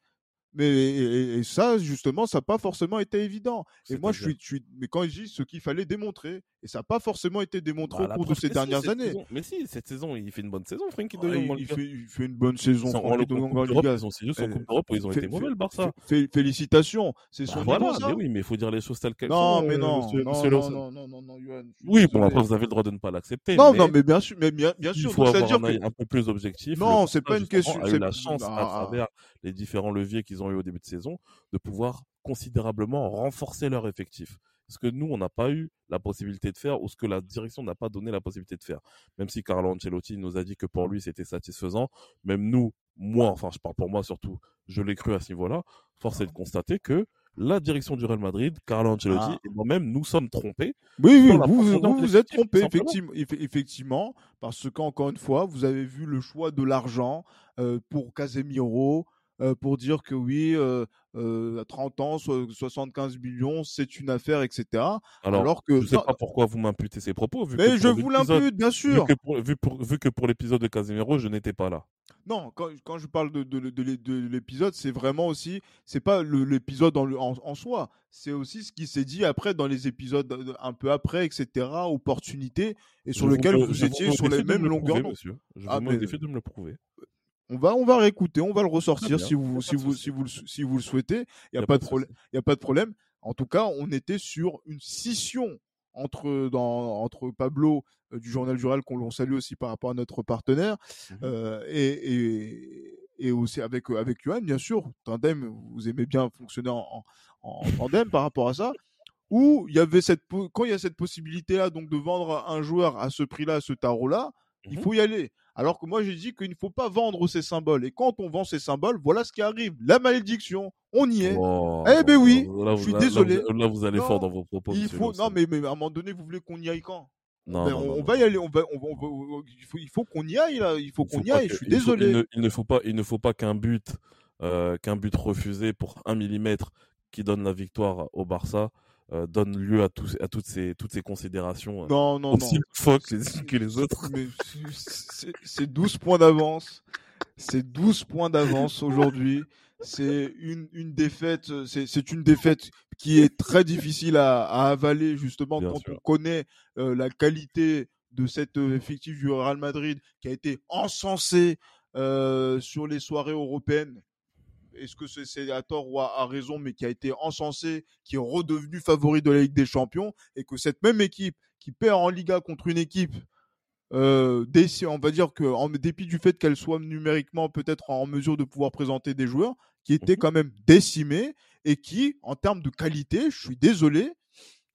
Mais et, ça, justement, ça n'a pas forcément été évident. Et moi, je suis, je suis, mais quand je dis ce qu'il fallait démontrer, et ça n'a pas forcément été démontré bah, au cours de ces dernières années. mais si, cette saison, il fait une bonne saison, Frankie de Jong. il, fait, il, fait, une bonne saison, Frankie de Jong en Liga. C'est juste en Coupe d'Europe où ils ont été mauvais, le Barça. Félicitations, c'est son bah, Voilà, mais oui, mais il faut dire les choses telles qu'elles sont. Non, mais non, non, non, non, non, Oui, bon, après, vous avez le droit de ne pas l'accepter. Non, non, mais bien sûr, mais bien, bien sûr. Il faut avoir un peu plus objectif. Non, c'est pas une question. a eu la chance, à travers les différents leviers qu'ils ont eu au début de saison, de pouvoir considérablement renforcer leur effectif. Ce que nous, on n'a pas eu la possibilité de faire ou ce que la direction n'a pas donné la possibilité de faire. Même si Carlo Ancelotti nous a dit que pour lui, c'était satisfaisant, même nous, moi, enfin, je parle pour moi surtout, je l'ai cru à ce niveau-là, force est de constater que la direction du Real Madrid, Carlo Ancelotti Ah. et moi-même nous sommes trompés. Oui, oui, vous, vous, êtes l'effectif, trompé, tout simplement. effectivement, effe- effectivement, parce qu'encore une fois, vous avez vu le choix de l'argent euh, pour Casemiro, pour dire que oui, euh, euh, à 30 ans, so- 75 millions, c'est une affaire, etc. Alors, Alors que... je sais non, pas pourquoi vous m'imputez ces propos, vu mais que je vous l'impute, bien vu sûr. que pour, vu pour- vu que pour l'épisode de Casemiro, je n'étais pas là. Non, quand, quand je parle de, de, de, l'é- de l'épisode, c'est vraiment aussi, c'est pas l'épisode en, en, en soi, c'est aussi ce qui s'est dit après dans les épisodes euh, un peu après, etc. Opportunités et sur Je lequel vous, étiez sur les mêmes longueurs prouver, monsieur. Je Ah, me mais- de me le prouver. On va, on va réécouter, on va le ressortir si vous, si vous, si vous, le- si vous le souhaitez. Il n'y a, pas de problème. Il y a pas de problème. En tout cas, on était sur une scission entre, dans, entre Pablo euh, du Journal du Real, qu'on l'on salue aussi par rapport à notre partenaire, Mhm. euh, et, et, et aussi avec, avec Johan, bien sûr. Tandem, vous aimez bien fonctionner en, en, en tandem par rapport à ça. Où il y avait cette, quand il y a cette possibilité-là, donc de vendre un joueur à ce prix-là, à ce tarot-là, il Mhm. faut y aller. Alors que moi, j'ai dit qu'il ne faut pas vendre ces symboles. Et quand on vend ces symboles, voilà ce qui arrive. La malédiction, on y est. Oh, Eh ben oui, là, je suis là- là, désolé. vous- Là, vous allez Non, fort dans vos propos. il faut, non, mais, mais à un moment donné, vous voulez qu'on y aille quand? Non, Ben, non, on, va y aller. On va, on va- on va- il faut, il faut qu'on y aille là. Il faut qu'on y aille. que- Je suis faut- désolé. il, ne, il ne faut pas, il ne faut pas qu'un but, euh, qu'un but refusé pour un millimètre qui donne la victoire au Barça euh, donne lieu à, tous, à toutes ces, toutes ces considérations euh, Non, non, non. les que les autres. C'est- c'est 12 points d'avance. C'est 12 points d'avance aujourd'hui. C'est une, une défaite. C'est une défaite qui est très difficile à, à avaler justement Bien quand sûr. on connaît euh, la qualité de cet euh, effectif du Real Madrid qui a été encensé euh, sur les soirées européennes. Est-ce que c'est à tort ou à, raison, mais qui a été encensé, qui est redevenu favori de la Ligue des Champions, et que cette même équipe qui perd en Liga contre une équipe euh, on va dire que en dépit du fait qu'elle soit numériquement peut-être en mesure de pouvoir présenter des joueurs qui étaient Mhm. quand même décimés et qui en termes de qualité je suis désolé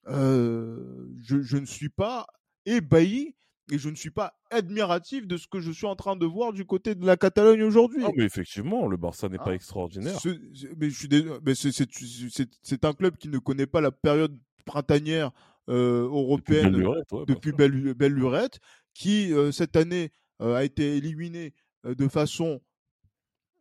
euh, je, je ne suis pas ébahi et je ne suis pas admiratif de ce que je suis en train de voir du côté de la Catalogne aujourd'hui. Mais effectivement, le Barça n'est pas extraordinaire. Ce- ce- mais je suis dés- mais c'est- un club qui ne connaît pas la période printanière euh, Depuis européenne belle lurette, ouais, bien depuis belle, belle lurette, qui euh, cette année euh, a été éliminé de façon,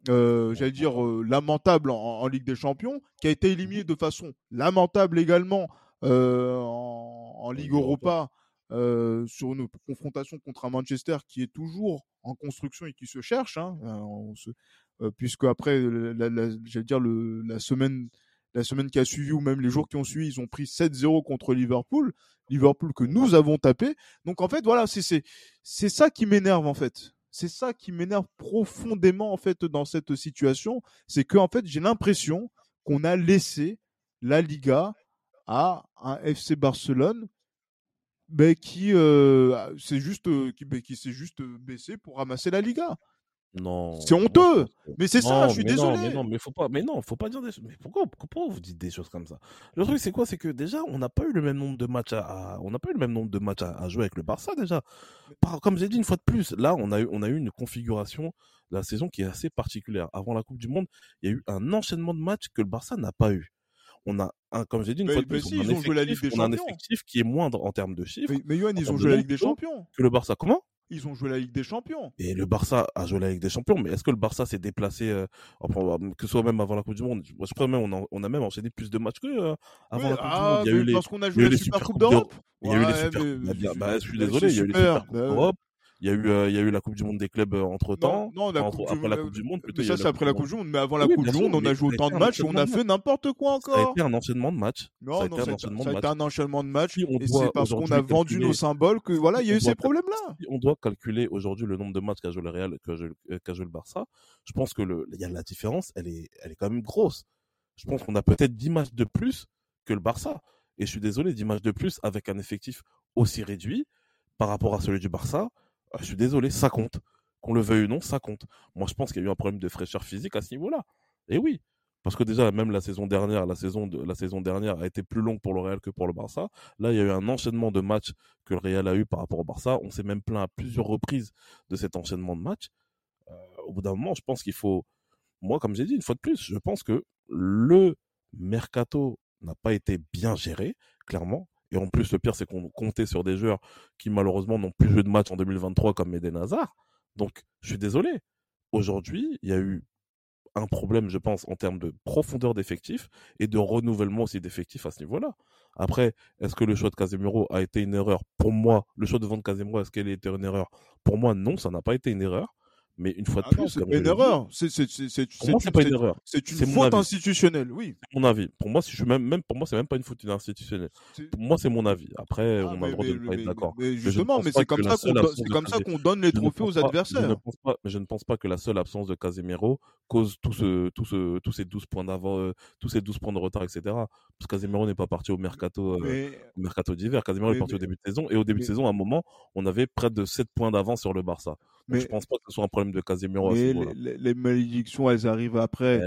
euh, j'allais dire, euh, lamentable en, en Ligue des Champions, qui a été éliminé de façon lamentable également euh, en, Ligue Europa. Euh, sur une confrontation contre un Manchester qui est toujours en construction et qui se cherche, hein, euh, euh, puisque après, la, la- j'allais dire, le, la semaine la semaine qui a suivi ou même les jours qui ont suivi, ils ont pris 7-0 contre Liverpool. Liverpool que nous avons tapé. Donc en fait, voilà, c'est c'est c'est ça qui m'énerve en fait. C'est ça qui m'énerve profondément en fait dans cette situation, c'est que en fait, j'ai l'impression qu'on a laissé la Liga à un FC Barcelone mais qui euh, c'est juste euh, qui, mais qui s'est juste baissé pour ramasser la Liga. Non. C'est honteux. Mais c'est ça, je suis mais non, désolé. mais non, mais faut pas, mais non, faut pas dire des choses. Mais pourquoi, pourquoi vous dites des choses comme ça? Le truc, c'est quoi? C'est que déjà, on n'a pas eu le même nombre de matchs à, à- on n'a pas eu le même nombre de matchs à, à jouer avec le Barça déjà. Par- comme j'ai dit une fois de plus, là, on a eu, on a eu une configuration de la saison qui est assez particulière. Avant la Coupe du Monde, il y a eu un enchaînement de matchs que le Barça n'a pas eu. On a, un, comme j'ai dit une Mais- fois mais plus, si, on, ils ont joué la Ligue effectif- des on a un effectif qui est moindre en termes de chiffres Mais, mais Johan, ils ont joué la Ligue des Champions. que le Barça. Comment? Ils ont joué la Ligue des Champions. Et le Barça a joué la Ligue des Champions, mais est-ce que le Barça s'est déplacé, euh, que ce soit même avant la Coupe du Monde Je crois même on a, on a même enchaîné plus de matchs que euh, avant Oui, la Coupe ah, du Monde. Il y a eu les, parce qu'on a joué la les Super Coupe d'Europe. il y a eu les super. bah, bah, je suis désolé, il y a eu les super, bah, d'Europe. Il y a eu, euh, il y a eu la Coupe du Monde des clubs entre temps. Non, non, la entre- Coupe du après la Monde- Coupe du Monde, plutôt. Mais ça, c'est après la Coupe du Monde. Mais avant la Oui, Coupe du Monde, on a joué autant de matchs et on a fait n'importe quoi Ça a encore. été un enchaînement de matchs. Non, non, ça, a de été matchs. un enchaînement de matchs. Et c'est parce qu'on a vendu nos symboles que voilà, il y a eu ces problèmes-là. on doit calculer aujourd'hui le nombre de matchs qu'a joué le Real, qu'a joué, euh, qu'a joué le Barça, je pense que le, il y a la différence, elle est, elle est quand même grosse. Je pense qu'on a peut-être 10 matchs de plus que le Barça. Et je suis désolé, 10 matchs de plus avec un effectif aussi réduit par rapport à celui du Barça. Euh, Je suis désolé, ça compte. Qu'on le veuille ou non, ça compte. Moi, je pense qu'il y a eu un problème de fraîcheur physique à ce niveau-là. Et oui. Parce que déjà, même la saison dernière, la saison, la saison dernière a été plus longue pour le Real que pour le Barça. Là, il y a eu un enchaînement de matchs que le Real a eu par rapport au Barça. On s'est même plaint à plusieurs reprises de cet enchaînement de matchs. Euh, au bout d'un moment, je pense qu'il faut, moi, comme j'ai dit une fois de plus, je pense que le mercato n'a pas été bien géré, clairement. Et en plus, le pire, c'est qu'on comptait sur des joueurs qui, malheureusement, n'ont plus joué de match en 2023 comme Eden Hazard. Donc, je suis désolé. Aujourd'hui, il y a eu un problème, je pense, en termes de profondeur d'effectifs et de renouvellement aussi d'effectifs à ce niveau-là. Après, est-ce que le choix de Casemiro a été une erreur? Pour moi, le choix de vendre Casemiro, est-ce qu'elle a été une erreur? Pour moi, non, ça n'a pas été une erreur. Mais une fois de ah plus, c'est une erreur. C'est pas une erreur. C'est une faute institutionnelle, oui. C'est mon avis. Pour moi, si je même, même pour moi, c'est même pas une faute institutionnelle. Pour moi, c'est mon avis. Après, ah, on a le droit de pas être d'accord. Justement, mais c'est comme ça qu'on donne les trophées aux adversaires. Je ne pense pas, mais je ne pense pas que la seule absence de Casemiro cause tout ce, tout ce, tous ces 12 points d'avant, euh, tous ces 12 points de retard, etc. Parce que Casemiro n'est pas parti au mercato, euh, mercato d'hiver. Casemiro est parti au début de saison. Et au début de saison, à un moment, on avait près de 7 points d'avance sur le Barça. Mais je pense pas que ce soit un problème de Casemiro. Mais les, malédictions, elles arrivent après.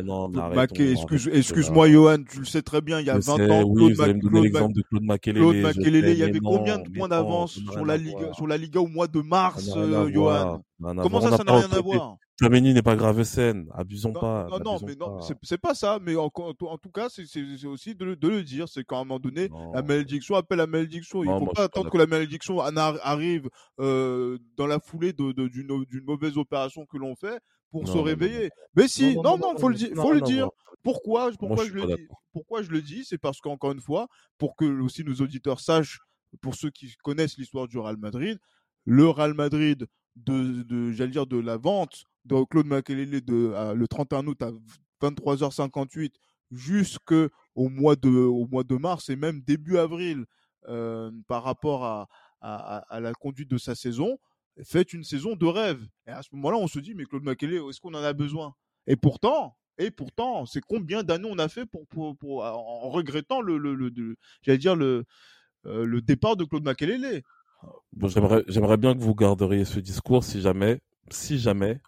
excuse, excuse-moi, Johan, tu le sais très bien, il y a 20 ans, oui, Claude, Claude, l'exemple de Claude Makelele. Claude Makelele, il y avait combien de points d'avance sur la Liga, sur la Liga au mois de mars, euh, Johan? Comment ça, ça n'a rien à voir? Flamini n'est pas grave scène, abusons pas. Non, non, mais non, c'est pas ça. Mais en, en tout cas, c'est aussi de, de, le dire. C'est qu'à un moment donné, la malédiction appelle la malédiction. Il ne faut pas attendre que la malédiction arrive euh, dans la foulée d'une mauvaise opération que l'on fait pour se réveiller. Mais si, non, non, faut le dire, faut le dire. Pourquoi, pourquoi je, le dis? Pourquoi je le dis? C'est parce qu'encore une fois, pour que aussi nos auditeurs sachent, pour ceux qui connaissent l'histoire du Real Madrid, le Real Madrid de, de j'allais dire de la vente de Claude Makelele de le 31 août à 23h58 jusqu'au mois de au mois de mars et même début avril euh, par rapport à, à, la conduite de sa saison fait une saison de rêve. Et à ce moment-là on se dit mais Claude Makelele est-ce qu'on en a besoin? Et pourtant et pourtant c'est combien d'années on a fait pour, pour, pour en regrettant le, le, le, j'allais dire le euh, le départ de Claude Makelele? Bon, j'aimerais, j'aimerais bien que vous garderiez ce discours si jamais, si jamais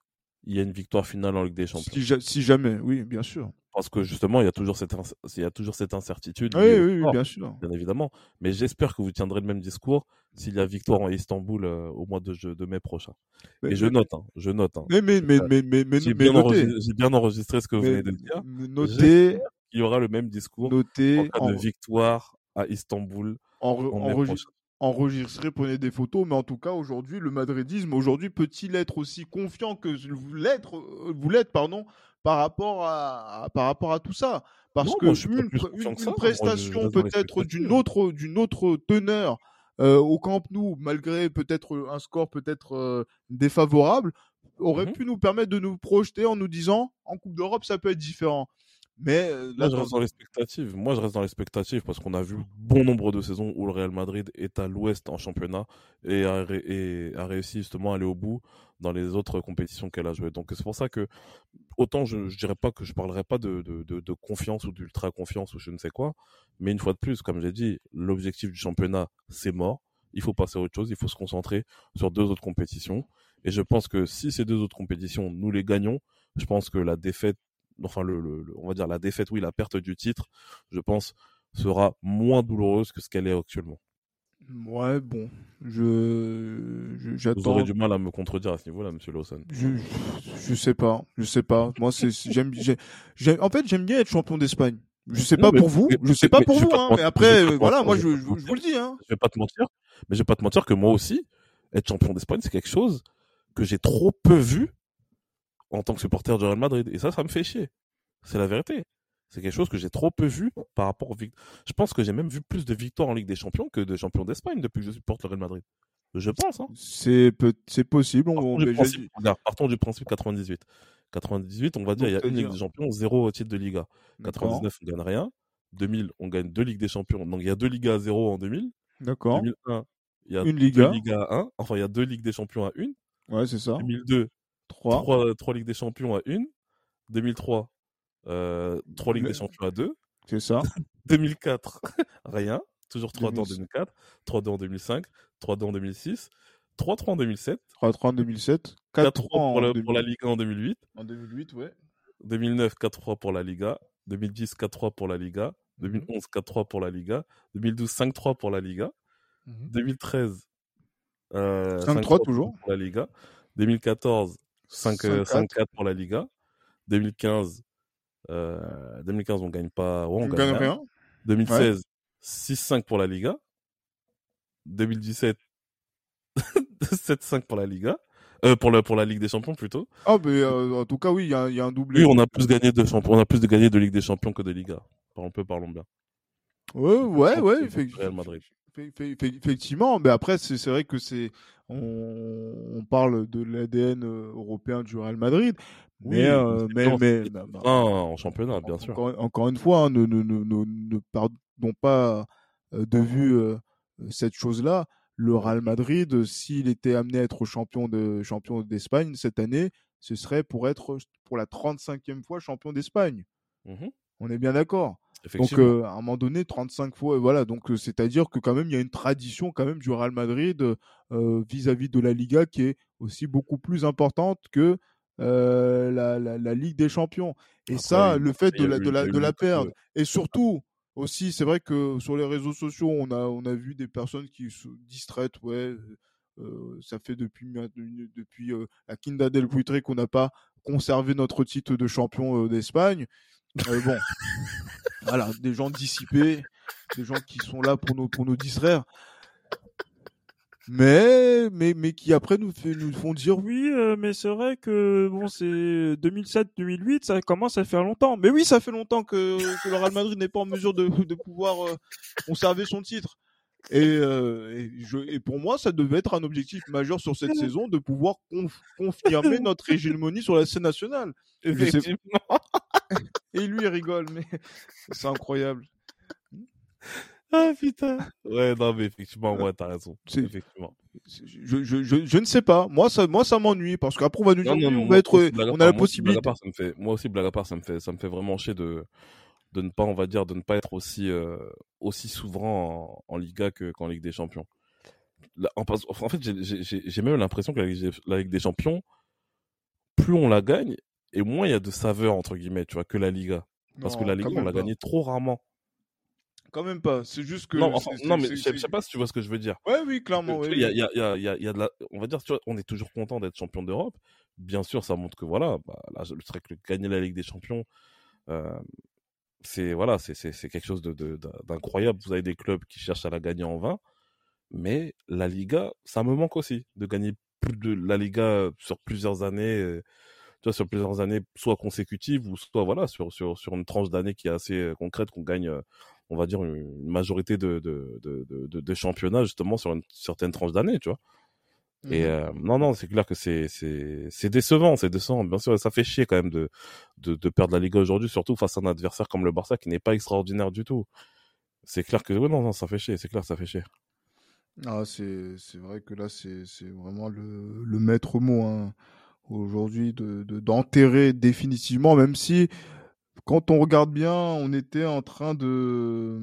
il y a une victoire finale en Ligue des Champions. Si, jamais, oui, bien sûr. Parce que justement, il y a toujours cette, il y a toujours cette incertitude. Oui, oui, bien sûr. Bien évidemment. Mais j'espère que vous tiendrez le même discours s'il y a victoire en Istanbul euh, au mois de, de, mai prochain. et je note, hein, je note. Hein. Mais, mais, mais, mais, mais, j'ai bien, bien, enregistré ce que vous venez de dire. Notez. Il y aura le même discours notez en cas de victoire à Istanbul en, en, mai prochain enregistrer, prenez des photos, mais en tout cas aujourd'hui, le madridisme aujourd'hui peut-il être aussi confiant que vous l'êtes, euh, vous l'êtes, pardon, par rapport à, par rapport à tout ça, parce que une, prestation peut-être d'une autre d'une autre teneur euh, au Camp Nou, malgré peut-être un score peut-être euh, défavorable, aurait mmh pu nous permettre de nous projeter en nous disant en Coupe d'Europe ça peut être différent. Mais euh, là, je reste dans l'expectative. Moi, je reste dans l'expectative parce qu'on a vu bon nombre de saisons où le Real Madrid est à l'ouest en championnat et a, a, réussi justement à aller au bout dans les autres compétitions qu'elle a jouées. Donc, c'est pour ça que, autant je, je dirais pas que je parlerai pas de, de, de, de confiance ou d'ultra confiance ou je ne sais quoi, mais une fois de plus, comme j'ai dit, l'objectif du championnat, c'est mort. Il faut passer à autre chose. Il faut se concentrer sur deux autres compétitions. Et je pense que si ces deux autres compétitions, nous les gagnons, je pense que la défaite enfin le, on va dire la défaite, oui, la perte du titre, je pense, sera moins douloureuse que ce qu'elle est actuellement. Ouais, bon, je, j'attends. Vous aurez du mal à me contredire à ce niveau-là, Monsieur Lawson. Je, je, sais pas, je sais pas. Moi, c'est, j'aime, j'aime, en fait, j'aime bien être champion d'Espagne. Je sais pas pour vous, je sais pas pour vous, hein, mais après, voilà, moi, je, vous le dis, hein. Je vais pas te mentir, mais je vais pas te mentir que moi aussi, être champion d'Espagne, c'est quelque chose que j'ai trop peu vu en tant que supporter du Real Madrid. Et ça, ça me fait chier. C'est la vérité. C'est quelque chose que j'ai trop peu vu par rapport aux victoires. Je pense que j'ai même vu plus de victoires en Ligue des Champions que de champions d'Espagne depuis que je supporte le Real Madrid. Je pense. Hein. C'est c'est possible. Partons, du principe, partons du principe 98. 98, on va dire, il y a une Ligue des Champions, zéro titre de Liga. 99, on gagne rien. 2000, on gagne deux Ligues des Champions. Donc il y a deux Ligas à zéro en 2000. D'accord. 2001, il y a une Liga. deux Ligas à 1. Enfin, il y a deux Ligues des Champions à une. Ouais, c'est ça. 2002, 3. 3, Ligues des Champions à 1. 2003, euh, 3 Ligues des Champions à 2. C'est ça. 2004, rien. Toujours 3-2 en 2004. 3-2 en 2005. 3-2 en 2006. 3-3 en 2007. 3-3 en 2007. 4-3 pour, la, pour la Liga en 2008. En 2008, ouais. 2009, 4-3 pour la Liga. 2010, 4-3 pour la Liga. 2011, 4-3 pour la Liga. 2012, 5-3 pour la Liga. 2013, euh, 5-3 toujours pour la Liga. 2014, 5-4 pour la Liga. 2015, 2015, on gagne pas. on, gagne rien. 2016, 6-5 pour la Liga. 2017, 7-5 pour la Liga. Euh, pour, la, pour la Ligue des Champions plutôt. Ah, mais euh, en tout cas, oui, il y a, y a, un doublé. Oui, on a plus gagné de champions, on a plus de gagné de Ligue des Champions que de Liga. Un peu, parlons bien. Ouais, ouais, ouais, effectivement. Effectivement, mais après, c'est vrai que c'est. On, on, parle de l'ADN euh, européen du Real Madrid. Mais, euh, mais, mais, bah, bah, en championnat, bien sûr. Encore, une fois, hein, ne, ne, ne, ne, perdons pas de vue cette chose-là le Real Madrid, s'il était amené à être champion de champion d'Espagne cette année, ce serait pour être pour la 35e fois champion d'Espagne. Mmh On est bien d'accord. Donc euh, à un moment donné, 35 fois, voilà. Donc euh, c'est-à-dire que quand même il y a une tradition quand même du Real Madrid euh, vis-à-vis de la Liga qui est aussi beaucoup plus importante que la, la, Ligue des Champions. Et ça, le fait de la, de la, de la perdre, et surtout aussi, c'est vrai que sur les réseaux sociaux, on a, on a vu des personnes qui se distraitent, ouais. Euh, ça fait depuis, depuis euh, la Quinta del Buitre qu'on n'a pas conservé notre titre de champion euh, d'Espagne. bon, voilà, des gens dissipés, des gens qui sont là pour nous, pour nous distraire. Mais mais mais qui après nous fait, nous font dire oui euh, mais c'est vrai que bon c'est 2007 2008 ça commence à faire longtemps. Mais oui ça fait longtemps que, que le Real Madrid n'est pas en mesure de, de pouvoir euh, conserver son titre. Et, euh, et, je, et, pour moi ça devait être un objectif majeur sur cette saison de pouvoir confirmer notre hégémonie sur la scène nationale. Effectivement et lui il rigole mais c'est incroyable ah putain. Ouais, non, mais effectivement, ouais, t'as raison. Effectivement. Je, je, je, je, ne sais pas. Moi, ça, moi, ça m'ennuie parce qu'après, on va nous dire, on va être, on a la possibilité. Part, ça me fait, moi aussi, blague à part, ça me fait, ça me fait vraiment chier de, de ne pas, on va dire, de ne pas être aussi, euh, aussi souverain en, Liga qu'en Ligue des Champions. en, en, fait, j'ai même l'impression que la Ligue des Champions, plus on la gagne, et moins il y a de saveur, entre guillemets, tu vois, que la Liga. Parce que la Liga, on l'a gagné trop rarement. Quand même pas. C'est juste que. Non, non mais je sais pas si tu vois ce que je veux dire. Ouais, oui, clairement. Il y, a, y, a, y, a, y a de la. On va dire, tu vois, on est toujours content d'être champion d'Europe. Bien sûr, ça montre que voilà, bah, là, je serais que gagner la Ligue des Champions, euh, c'est voilà, c'est quelque chose d'incroyable. De, Vous avez des clubs qui cherchent à la gagner en vain, mais la Liga, ça me manque aussi de gagner plus de la Liga sur plusieurs années. Euh, tu vois, sur plusieurs années, soit consécutives ou soit voilà sur sur sur une tranche d'année qui est assez euh, concrète qu'on gagne on va dire, une majorité de, de, de, de, championnats justement sur une certaine tranche d'année, tu vois. Et mmh euh, non, non, c'est clair que c'est c'est décevant, c'est décevant. Bien sûr, ça fait chier quand même de de, de perdre la Liga aujourd'hui, surtout face à un adversaire comme le Barça qui n'est pas extraordinaire du tout. C'est clair que ouais, non, non, ça fait chier, c'est clair, ça fait chier. Ah, c'est c'est vrai que là, c'est c'est vraiment le le maître mot hein, aujourd'hui de d'enterrer définitivement, même si quand on regarde bien, on était en train de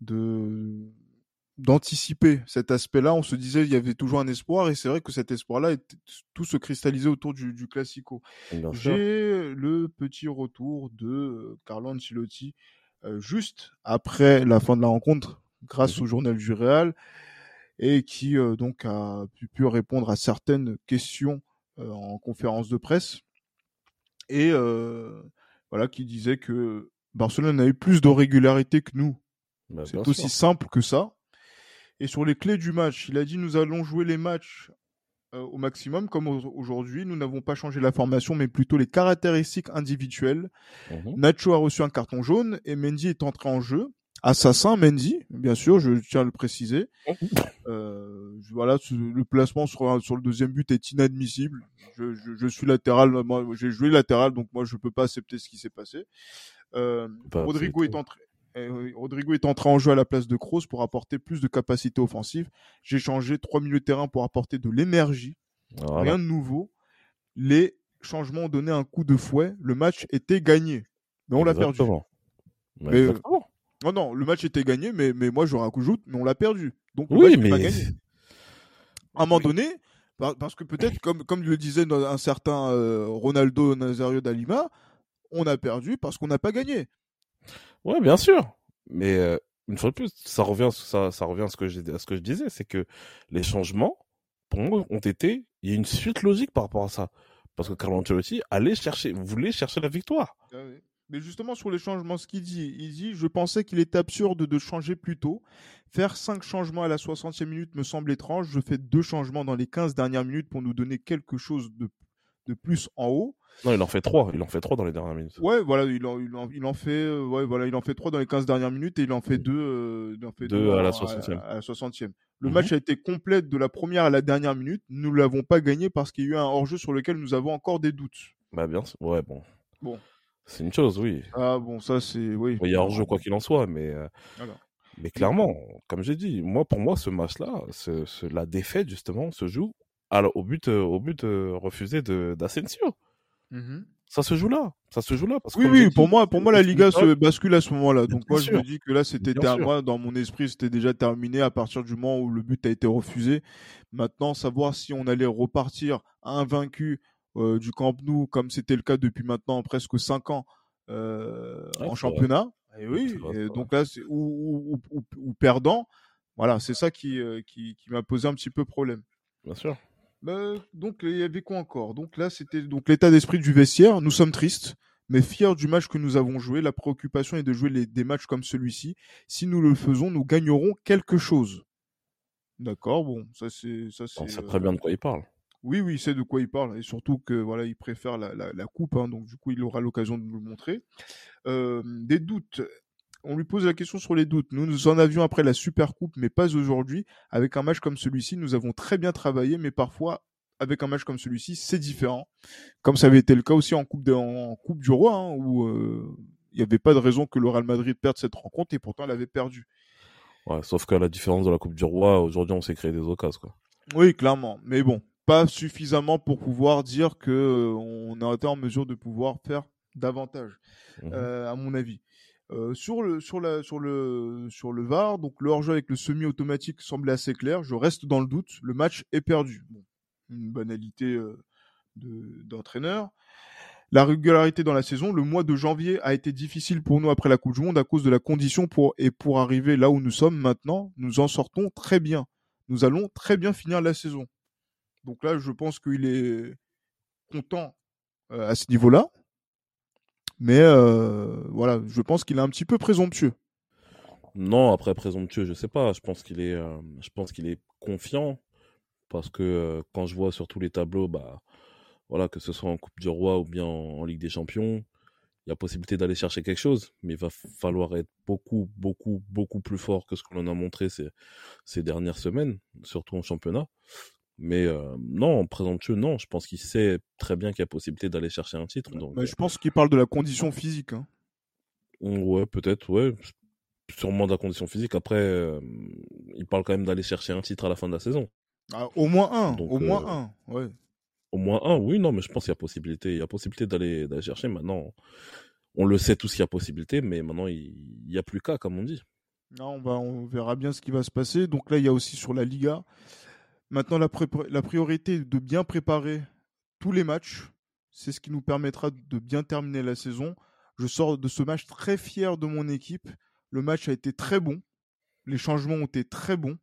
de d'anticiper cet aspect-là. On se disait il y avait toujours un espoir et c'est vrai que cet espoir-là tout se cristallisait autour du, du classico. J'ai le petit retour de Carlo Ancelotti euh, juste après la fin de la rencontre, grâce mmh au journal du Real, et qui euh, donc a pu, pu, répondre à certaines questions en conférence de presse. Et voilà, qui disait que Barcelone a eu plus de régularité que nous. Bah, c'est aussi simple que ça. Et sur les clés du match, il a dit nous allons jouer les matchs euh, au maximum comme aujourd'hui. Nous n'avons pas changé la formation, mais plutôt les caractéristiques individuelles. Mhm. Nacho a reçu un carton jaune et Mendy est entré en jeu. Assassin Mendy, bien sûr, je tiens à le préciser. Euh, voilà, le placement sur, sur le deuxième but est inadmissible. Je, je, je suis latéral, moi j'ai joué latéral, donc moi je peux pas accepter ce qui s'est passé. Euh, Rodrigo est entré. Eh Rodrigo est entré en jeu à la place de Kroos pour apporter plus de capacité offensive. J'ai changé trois milieux de terrain pour apporter de l'énergie. Rien de nouveau. Les changements ont donné un coup de fouet. Le match était gagné. Mais on l'a perdu. Mais, non, non, le match était gagné, mais, mais moi j'aurais un coup de mais on l'a perdu. Donc le oui, match mais... pas gagné. À un moment donné, parce que peut-être, comme, comme le disait un certain euh, Ronaldo Nazario d'Alima, on a perdu parce qu'on n'a pas gagné. Ouais, bien sûr. Mais euh, une fois de plus, ça revient, ça, ça revient à ce que je, à ce que je disais, c'est que les changements, pour moi, ont été, il y a une suite logique par rapport à ça. Parce que Carlo Ancelotti allait chercher, voulait chercher la victoire. Ah Mais justement, sur les changements, ce qu'il dit, il dit Je pensais qu'il était absurde de changer plus tôt. Faire cinq changements à la 60e minute me semble étrange. Je fais deux changements dans les 15 dernières minutes pour nous donner quelque chose de, de plus en haut. Non, il en fait trois. Il en fait trois dans les dernières minutes. Ouais, voilà, il en, il en, il en fait, euh, ouais, voilà, il en fait trois dans les 15 dernières minutes et il en fait deux, euh, il en fait Deux à la 60e. à la 60e. Le Mhm. match a été complet de la première à la dernière minute. Nous ne l'avons pas gagné parce qu'il y a eu un hors-jeu sur lequel nous avons encore des doutes. Bah bien sûr. Ouais, bon. Bon. C'est une chose, oui. Ah bon, ça c'est, oui. Il y a hors-jeu quoi qu'il en soit, mais, euh, mais clairement, comme j'ai dit, moi, pour moi, ce match-là, ce- ce- la défaite, justement, se joue la- au but, euh, au but euh, refusé d'Asensio. Mhm. Ça se joue là. Ça se joue là. Parce Oui, oui, dit, pour moi, pour moi, la Liga se bascule à ce moment-là. Donc moi, je me dis que là, c'était dans mon esprit, c'était déjà terminé à partir du moment où le but a été refusé. Maintenant, savoir si on allait repartir invaincu du Camp Nou, comme c'était le cas depuis maintenant presque cinq ans euh, Ouais, en vrai. championnat. Et oui, vrai, et donc là, c'est ou, ou, ou, ou perdant. Voilà, c'est ça qui, euh, qui, qui m'a posé un petit peu problème. Bien sûr. Bah, donc il y avait quoi encore? Donc là, c'était donc l'état d'esprit du vestiaire. Nous sommes tristes, mais fiers du match que nous avons joué. La préoccupation est de jouer les- des matchs comme celui-ci. Si nous le faisons, nous gagnerons quelque chose. D'accord, bon, ça c'est ça On c'est. sait euh, très bien de quoi il parle. Oui, oui, il sait de quoi il parle et surtout que voilà, il préfère la, la, la coupe, hein, donc du coup, il aura l'occasion de nous le montrer. Euh, des doutes. On lui pose la question sur les doutes. Nous nous en avions après la Super Coupe, mais pas aujourd'hui. Avec un match comme celui-ci, nous avons très bien travaillé, mais parfois, avec un match comme celui-ci, c'est différent. Comme ça avait été le cas aussi en Coupe, de- en coupe du Roi, hein, où euh, il n'y avait pas de raison que le Real Madrid perde cette rencontre et pourtant elle avait perdu. Ouais, sauf qu'à la différence de la Coupe du Roi, aujourd'hui, on s'est créé des occasions. Quoi. Oui, clairement. Mais bon, pas suffisamment pour pouvoir dire que euh, on a été en mesure de pouvoir faire davantage, Mhm. euh, à mon avis. Euh, sur le sur la sur le sur le VAR, donc le hors-jeu avec le semi-automatique semblait assez clair. Je reste dans le doute. Le match est perdu. Bon, une banalité euh, de d'entraîneur. La régularité dans la saison, le mois de janvier a été difficile pour nous après la Coupe du Monde à cause de la condition pour et pour arriver là où nous sommes maintenant, nous en sortons très bien. Nous allons très bien finir la saison. Donc là, je pense qu'il est content à ce niveau-là. Mais voilà, je pense qu'il est un petit peu présomptueux. Non, après présomptueux, je sais pas. Je pense qu'il est, est confiant parce que quand je vois sur tous les tableaux, bah voilà, que ce soit en Coupe du Roi ou bien en, en Ligue des Champions, il y a possibilité d'aller chercher quelque chose, mais il va falloir être beaucoup, beaucoup, beaucoup plus fort que ce que l'on a montré ces dernières semaines, surtout en championnat. Mais euh, non, présomptueux, non. Je pense qu'il sait très bien qu'il y a possibilité d'aller chercher un titre. Donc, Mais je pense qu'il parle de la condition physique. hein. euh, ouais, peut-être, ouais. Sûrement de la condition physique. Après, euh, il parle quand même d'aller chercher un titre à la fin de la saison. Ah, au moins un, Donc, au moins euh, un. Ouais. Au moins un, oui, non, mais je pense qu'il y a possibilité. Il y a possibilité d'aller chercher. Maintenant, on le sait tous qu'il y a possibilité, mais maintenant, il n'y a plus qu'à, comme on dit. Non, on, va, on verra bien ce qui va se passer. Donc là, il y a aussi sur la Liga. Maintenant, la, priorité est de bien préparer tous les matchs. C'est ce qui nous permettra de bien terminer la saison. Je sors de ce match très fier de mon équipe. Le match a été très bon. Les changements ont été très bons.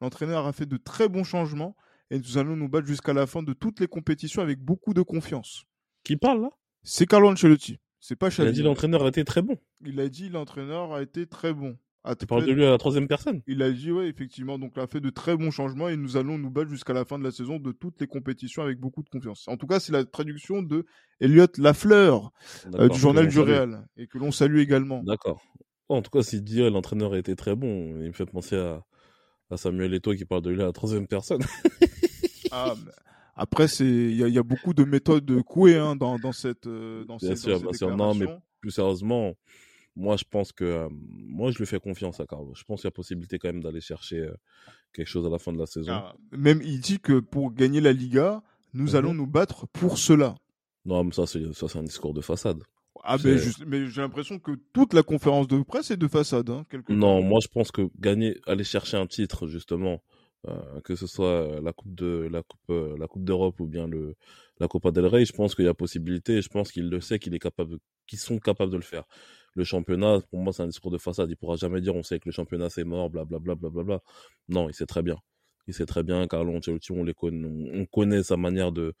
L'entraîneur a fait de très bons changements. Et nous allons nous battre jusqu'à la fin de toutes les compétitions avec beaucoup de confiance. Qui parle, là? C'est Carlo Ancelotti. C'est pas Il a dit l'entraîneur a été très bon. Il a dit l'entraîneur a été très bon. A Tu parles de lui à la troisième personne. il a dit, oui, effectivement, donc il a fait de très bons changements et nous allons nous battre jusqu'à la fin de la saison de toutes les compétitions avec beaucoup de confiance. En tout cas, c'est la traduction de Elliot Lafleur euh, du journal du. Real et que l'on salue également. D'accord. En tout cas, s'il dit euh, l'entraîneur a été très bon, il me fait penser à, à Samuel Eto'o qui parle de lui à la troisième personne. Ah, mais après, c'est il y, a- il y a beaucoup de méthodes couées hein, dans, dans cette euh, dans Bien cette, sûr, dans cette bien sûr. Non, mais-. Plus sérieusement, moi, je pense que euh, moi, je lui fais confiance à Carlo. Je pense qu'il y a possibilité quand même d'aller chercher euh, quelque chose à la fin de la saison. Ah, même il dit que pour gagner la Liga, nous Mhm. allons nous battre pour cela. Non, mais ça, c'est un discours de façade. Ah, mais, j'ai l'impression que toute la conférence de presse est de façade. Hein, Non, moi, je pense que gagner, aller chercher un titre, justement, euh, que ce soit la coupe de la coupe euh, la coupe d'Europe ou bien le la Copa del Rey, je pense qu'il y a possibilité. et Je pense qu'il le sait, qu'il est capable, de- qu'ils sont capables de le faire. Le championnat, pour moi, c'est un discours de façade. Il pourra jamais dire on sait que le championnat c'est mort, blablabla, blablabla. Non, il sait très bien. Il sait très bien. Carlo Ancelotti, on les connaît, on connaît sa manière de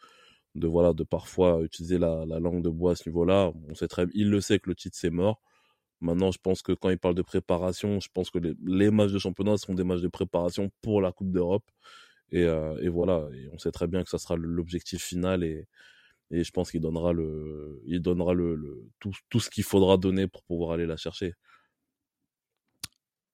de voilà, de parfois utiliser la, langue de bois à ce niveau-là. On sait très, il le sait que le titre c'est mort. Maintenant, je pense que quand il parle de préparation, je pense que les, matchs de championnat seront des matchs de préparation pour la Coupe d'Europe. Et, et, voilà, on sait très bien que ça sera l'objectif final et je pense qu'il donnera le, il donnera le, tout, tout ce qu'il faudra donner pour pouvoir aller la chercher.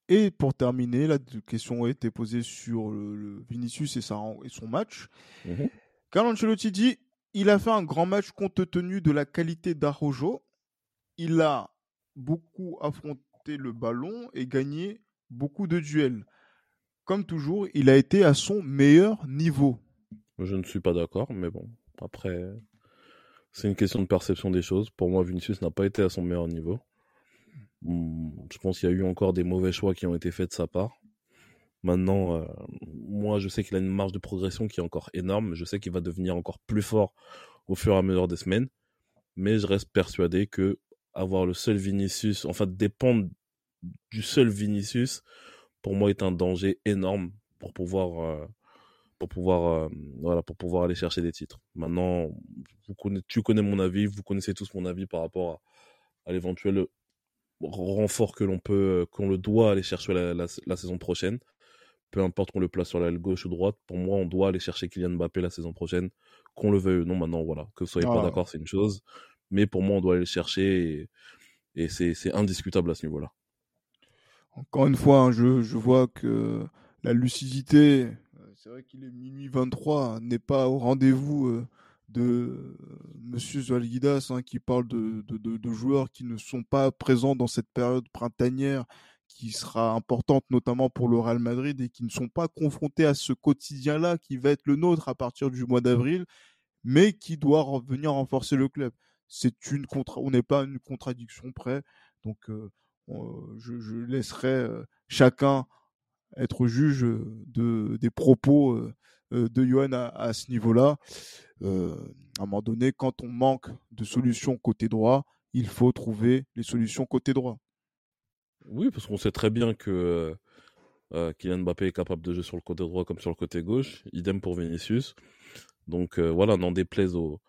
Et pour terminer, la question a été posée sur le, Vinicius et, et, son match. Mmh Carlo Ancelotti dit il a fait un grand match compte tenu de la qualité d'Arojo. Il a beaucoup affronté le ballon et gagné beaucoup de duels. Comme toujours, il a été à son meilleur niveau. Je ne suis pas d'accord, mais bon, après, c'est une question de perception des choses. Pour moi, Vinicius n'a pas été à son meilleur niveau. Hmm, je pense qu'il y a eu encore des mauvais choix qui ont été faits de sa part. Maintenant, euh, moi, je sais qu'il a une marge de progression qui est encore énorme. Je sais qu'il va devenir encore plus fort au fur et à mesure des semaines. Mais je reste persuadé que avoir le seul Vinicius, enfin dépendre du seul Vinicius, pour moi est un danger énorme pour pouvoir euh, pour pouvoir, euh, voilà, pour pouvoir aller chercher des titres. Maintenant, vous tu connais mon avis, vous connaissez tous mon avis par rapport à, l'éventuel renfort que l'on peut, qu'on le doit aller chercher la, saison prochaine. Peu importe qu'on le place sur la gauche ou droite, pour moi, on doit aller chercher Kylian Mbappé la saison prochaine, qu'on le veuille ou non. Maintenant, voilà, que vous soyez pas d'accord, c'est une chose, mais pour moi, on doit aller le chercher et, c'est indiscutable à ce niveau-là. Encore une fois, hein, je, je vois que la lucidité c'est vrai qu'il est minuit 23, n'est pas au rendez-vous euh, de euh, Monsieur Zalgidas hein, qui parle de, joueurs qui ne sont pas présents dans cette période printanière qui sera importante notamment pour le Real Madrid et qui ne sont pas confrontés à ce quotidien-là qui va être le nôtre à partir du mois d'avril, mais qui doit venir renforcer le club. C'est une on n'est pas une contradiction près, donc euh, je, laisserai chacun être juge de, des propos de Johan à, ce niveau-là. à un moment donné, quand on manque de solutions côté droit, il faut trouver les solutions côté droit. Oui, parce qu'on sait très bien que Kylian Mbappé est capable de jouer sur le côté droit comme sur le côté gauche. Idem pour Vinicius. Donc voilà, n'en déplaise aux,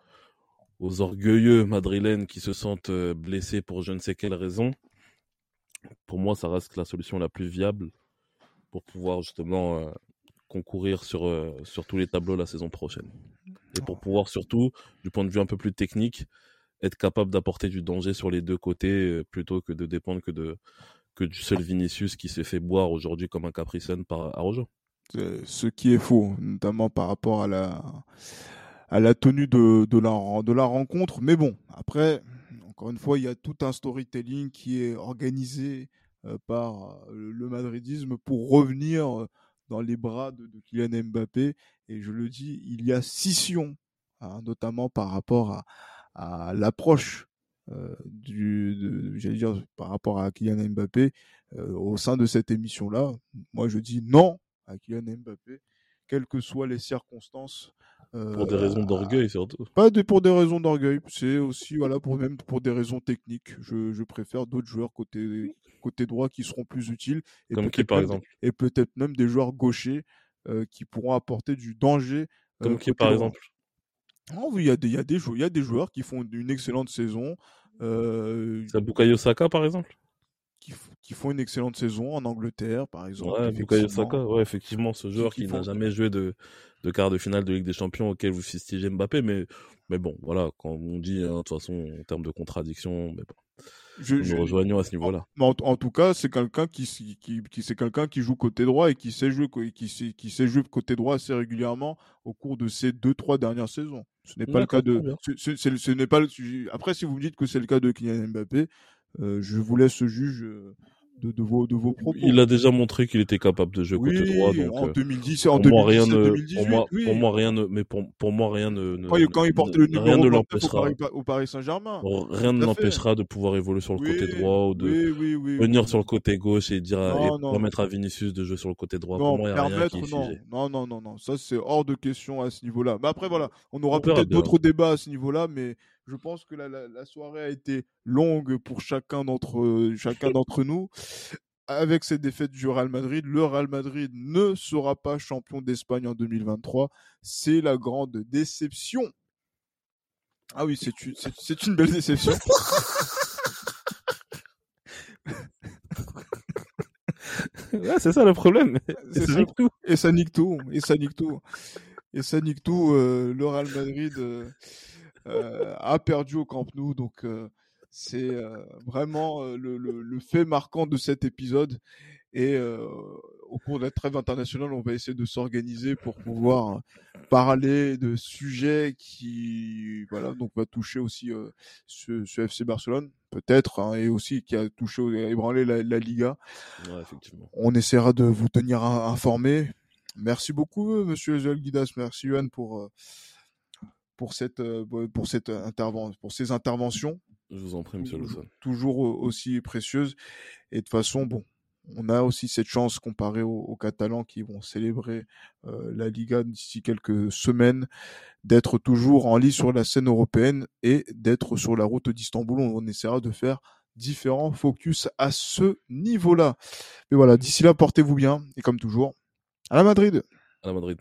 aux orgueilleux madrilènes qui se sentent blessés pour je ne sais quelle raison. Pour moi, ça reste la solution la plus viable pour pouvoir justement euh, concourir sur, euh, sur tous les tableaux la saison prochaine. Et pour pouvoir surtout, du point de vue un peu plus technique, être capable d'apporter du danger sur les deux côtés euh, plutôt que de dépendre que, de, que du seul Vinicius qui s'est fait boire aujourd'hui comme un capricène par Arrojo. Ce qui est faux, notamment par rapport à la, à la tenue de, de, la, de la rencontre. Mais bon, après, encore une fois, il y a tout un storytelling qui est organisé par euh, le madridisme pour revenir euh, dans les bras de, Kylian Mbappé. Et je le dis, il y a scission, hein, notamment par rapport à, l'approche du, j'allais dire, par rapport à Kylian Mbappé au sein de cette émission-là. Moi, je dis non à Kylian Mbappé, quelles que soient les circonstances pour des raisons euh, d'orgueil surtout. Pas pour des raisons d'orgueil, c'est aussi voilà pour même pour des raisons techniques. Je, préfère d'autres joueurs côté côté droit qui seront plus utiles. Et Comme qui par exemple? Et peut-être même des joueurs gauchers euh, qui pourront apporter du danger. Euh, Comme qui par exemple? Il y a des il y a des joueurs y a des joueurs qui font une excellente saison. Euh, Bukayo Saka par exemple? qui, font une excellente saison en Angleterre, par exemple. Ouais, Bukayo Saka, ouais, effectivement, ce joueur qui, n'a jamais joué de, de quart de finale de Ligue des Champions auquel vous fustigez Mbappé, mais, mais bon, voilà, quand on dit, hein, de toute façon, en termes de contradiction, mais bon. Je, nous rejoignons à ce niveau-là. En, en, tout cas, c'est quelqu'un qui, qui, qui c'est quelqu'un qui joue côté droit et qui sait jouer qui sait, qui sait jouer côté droit assez régulièrement au cours de ces deux trois dernières saisons. Ce n'est pas le cas de. Ce, ce, n'est pas. Après, si vous me dites que c'est le cas de Kylian Mbappé, euh, je vous laisse juge euh, de, de, vos, de vos propos. Il a déjà montré qu'il était capable de jouer côté droit. Donc, en 2010 euh, en 2010, rien 2018, pour, moi, pour moi, rien ne, mais pour, pour moi, rien ne, quand, il portait le numéro rien ne l'empêchera au Paris, Saint-Germain. Rien ne l'empêchera de pouvoir évoluer sur le côté droit ou de venir sur le côté gauche et dire, non, et permettre à Vinicius de jouer sur le côté droit. Non, moi, rien qui non. non, non, non, non, ça c'est hors de question à ce niveau-là. Mais après, voilà, on aura peut-être d'autres débats à ce niveau-là, mais je pense que la, la, soirée a été longue pour chacun d'entre chacun d'entre nous. Avec cette défaite du Real Madrid, le Real Madrid ne sera pas champion d'Espagne en 2023. C'est la grande déception Ah oui, c'est une, c'est une belle déception. ouais, c'est ça le problème. Et ça, nique tout. Et ça nique tout. Et ça nique tout. Et ça nique tout. Euh, le Real Madrid euh, euh, a perdu au Camp Nou, donc euh, c'est euh, vraiment euh, le, le, le, fait marquant de cet épisode. Et au cours de la trêve internationale, on va essayer de s'organiser pour pouvoir parler de sujets qui, voilà, donc va toucher aussi ce, ce, FC Barcelone, peut-être, hein, et aussi qui a touché, ébranlé la, la Liga. Ouais, effectivement. On essaiera de vous tenir informés. Merci beaucoup, Monsieur Guidas. Merci, Yohan, pour pour cette pour cette intervention, pour ces interventions. Je vous en prie, Monsieur Lawson. Toujours aussi précieuses. Et de façon, bon, on a aussi cette chance comparé aux, aux Catalans qui vont célébrer euh, la Liga d'ici quelques semaines, d'être toujours en lice sur la scène européenne et d'être sur la route d'Istanbul. On, on essaiera de faire différents focus à ce niveau-là. Mais voilà, d'ici là, portez-vous bien et comme toujours, à la Madrid. À la Madrid.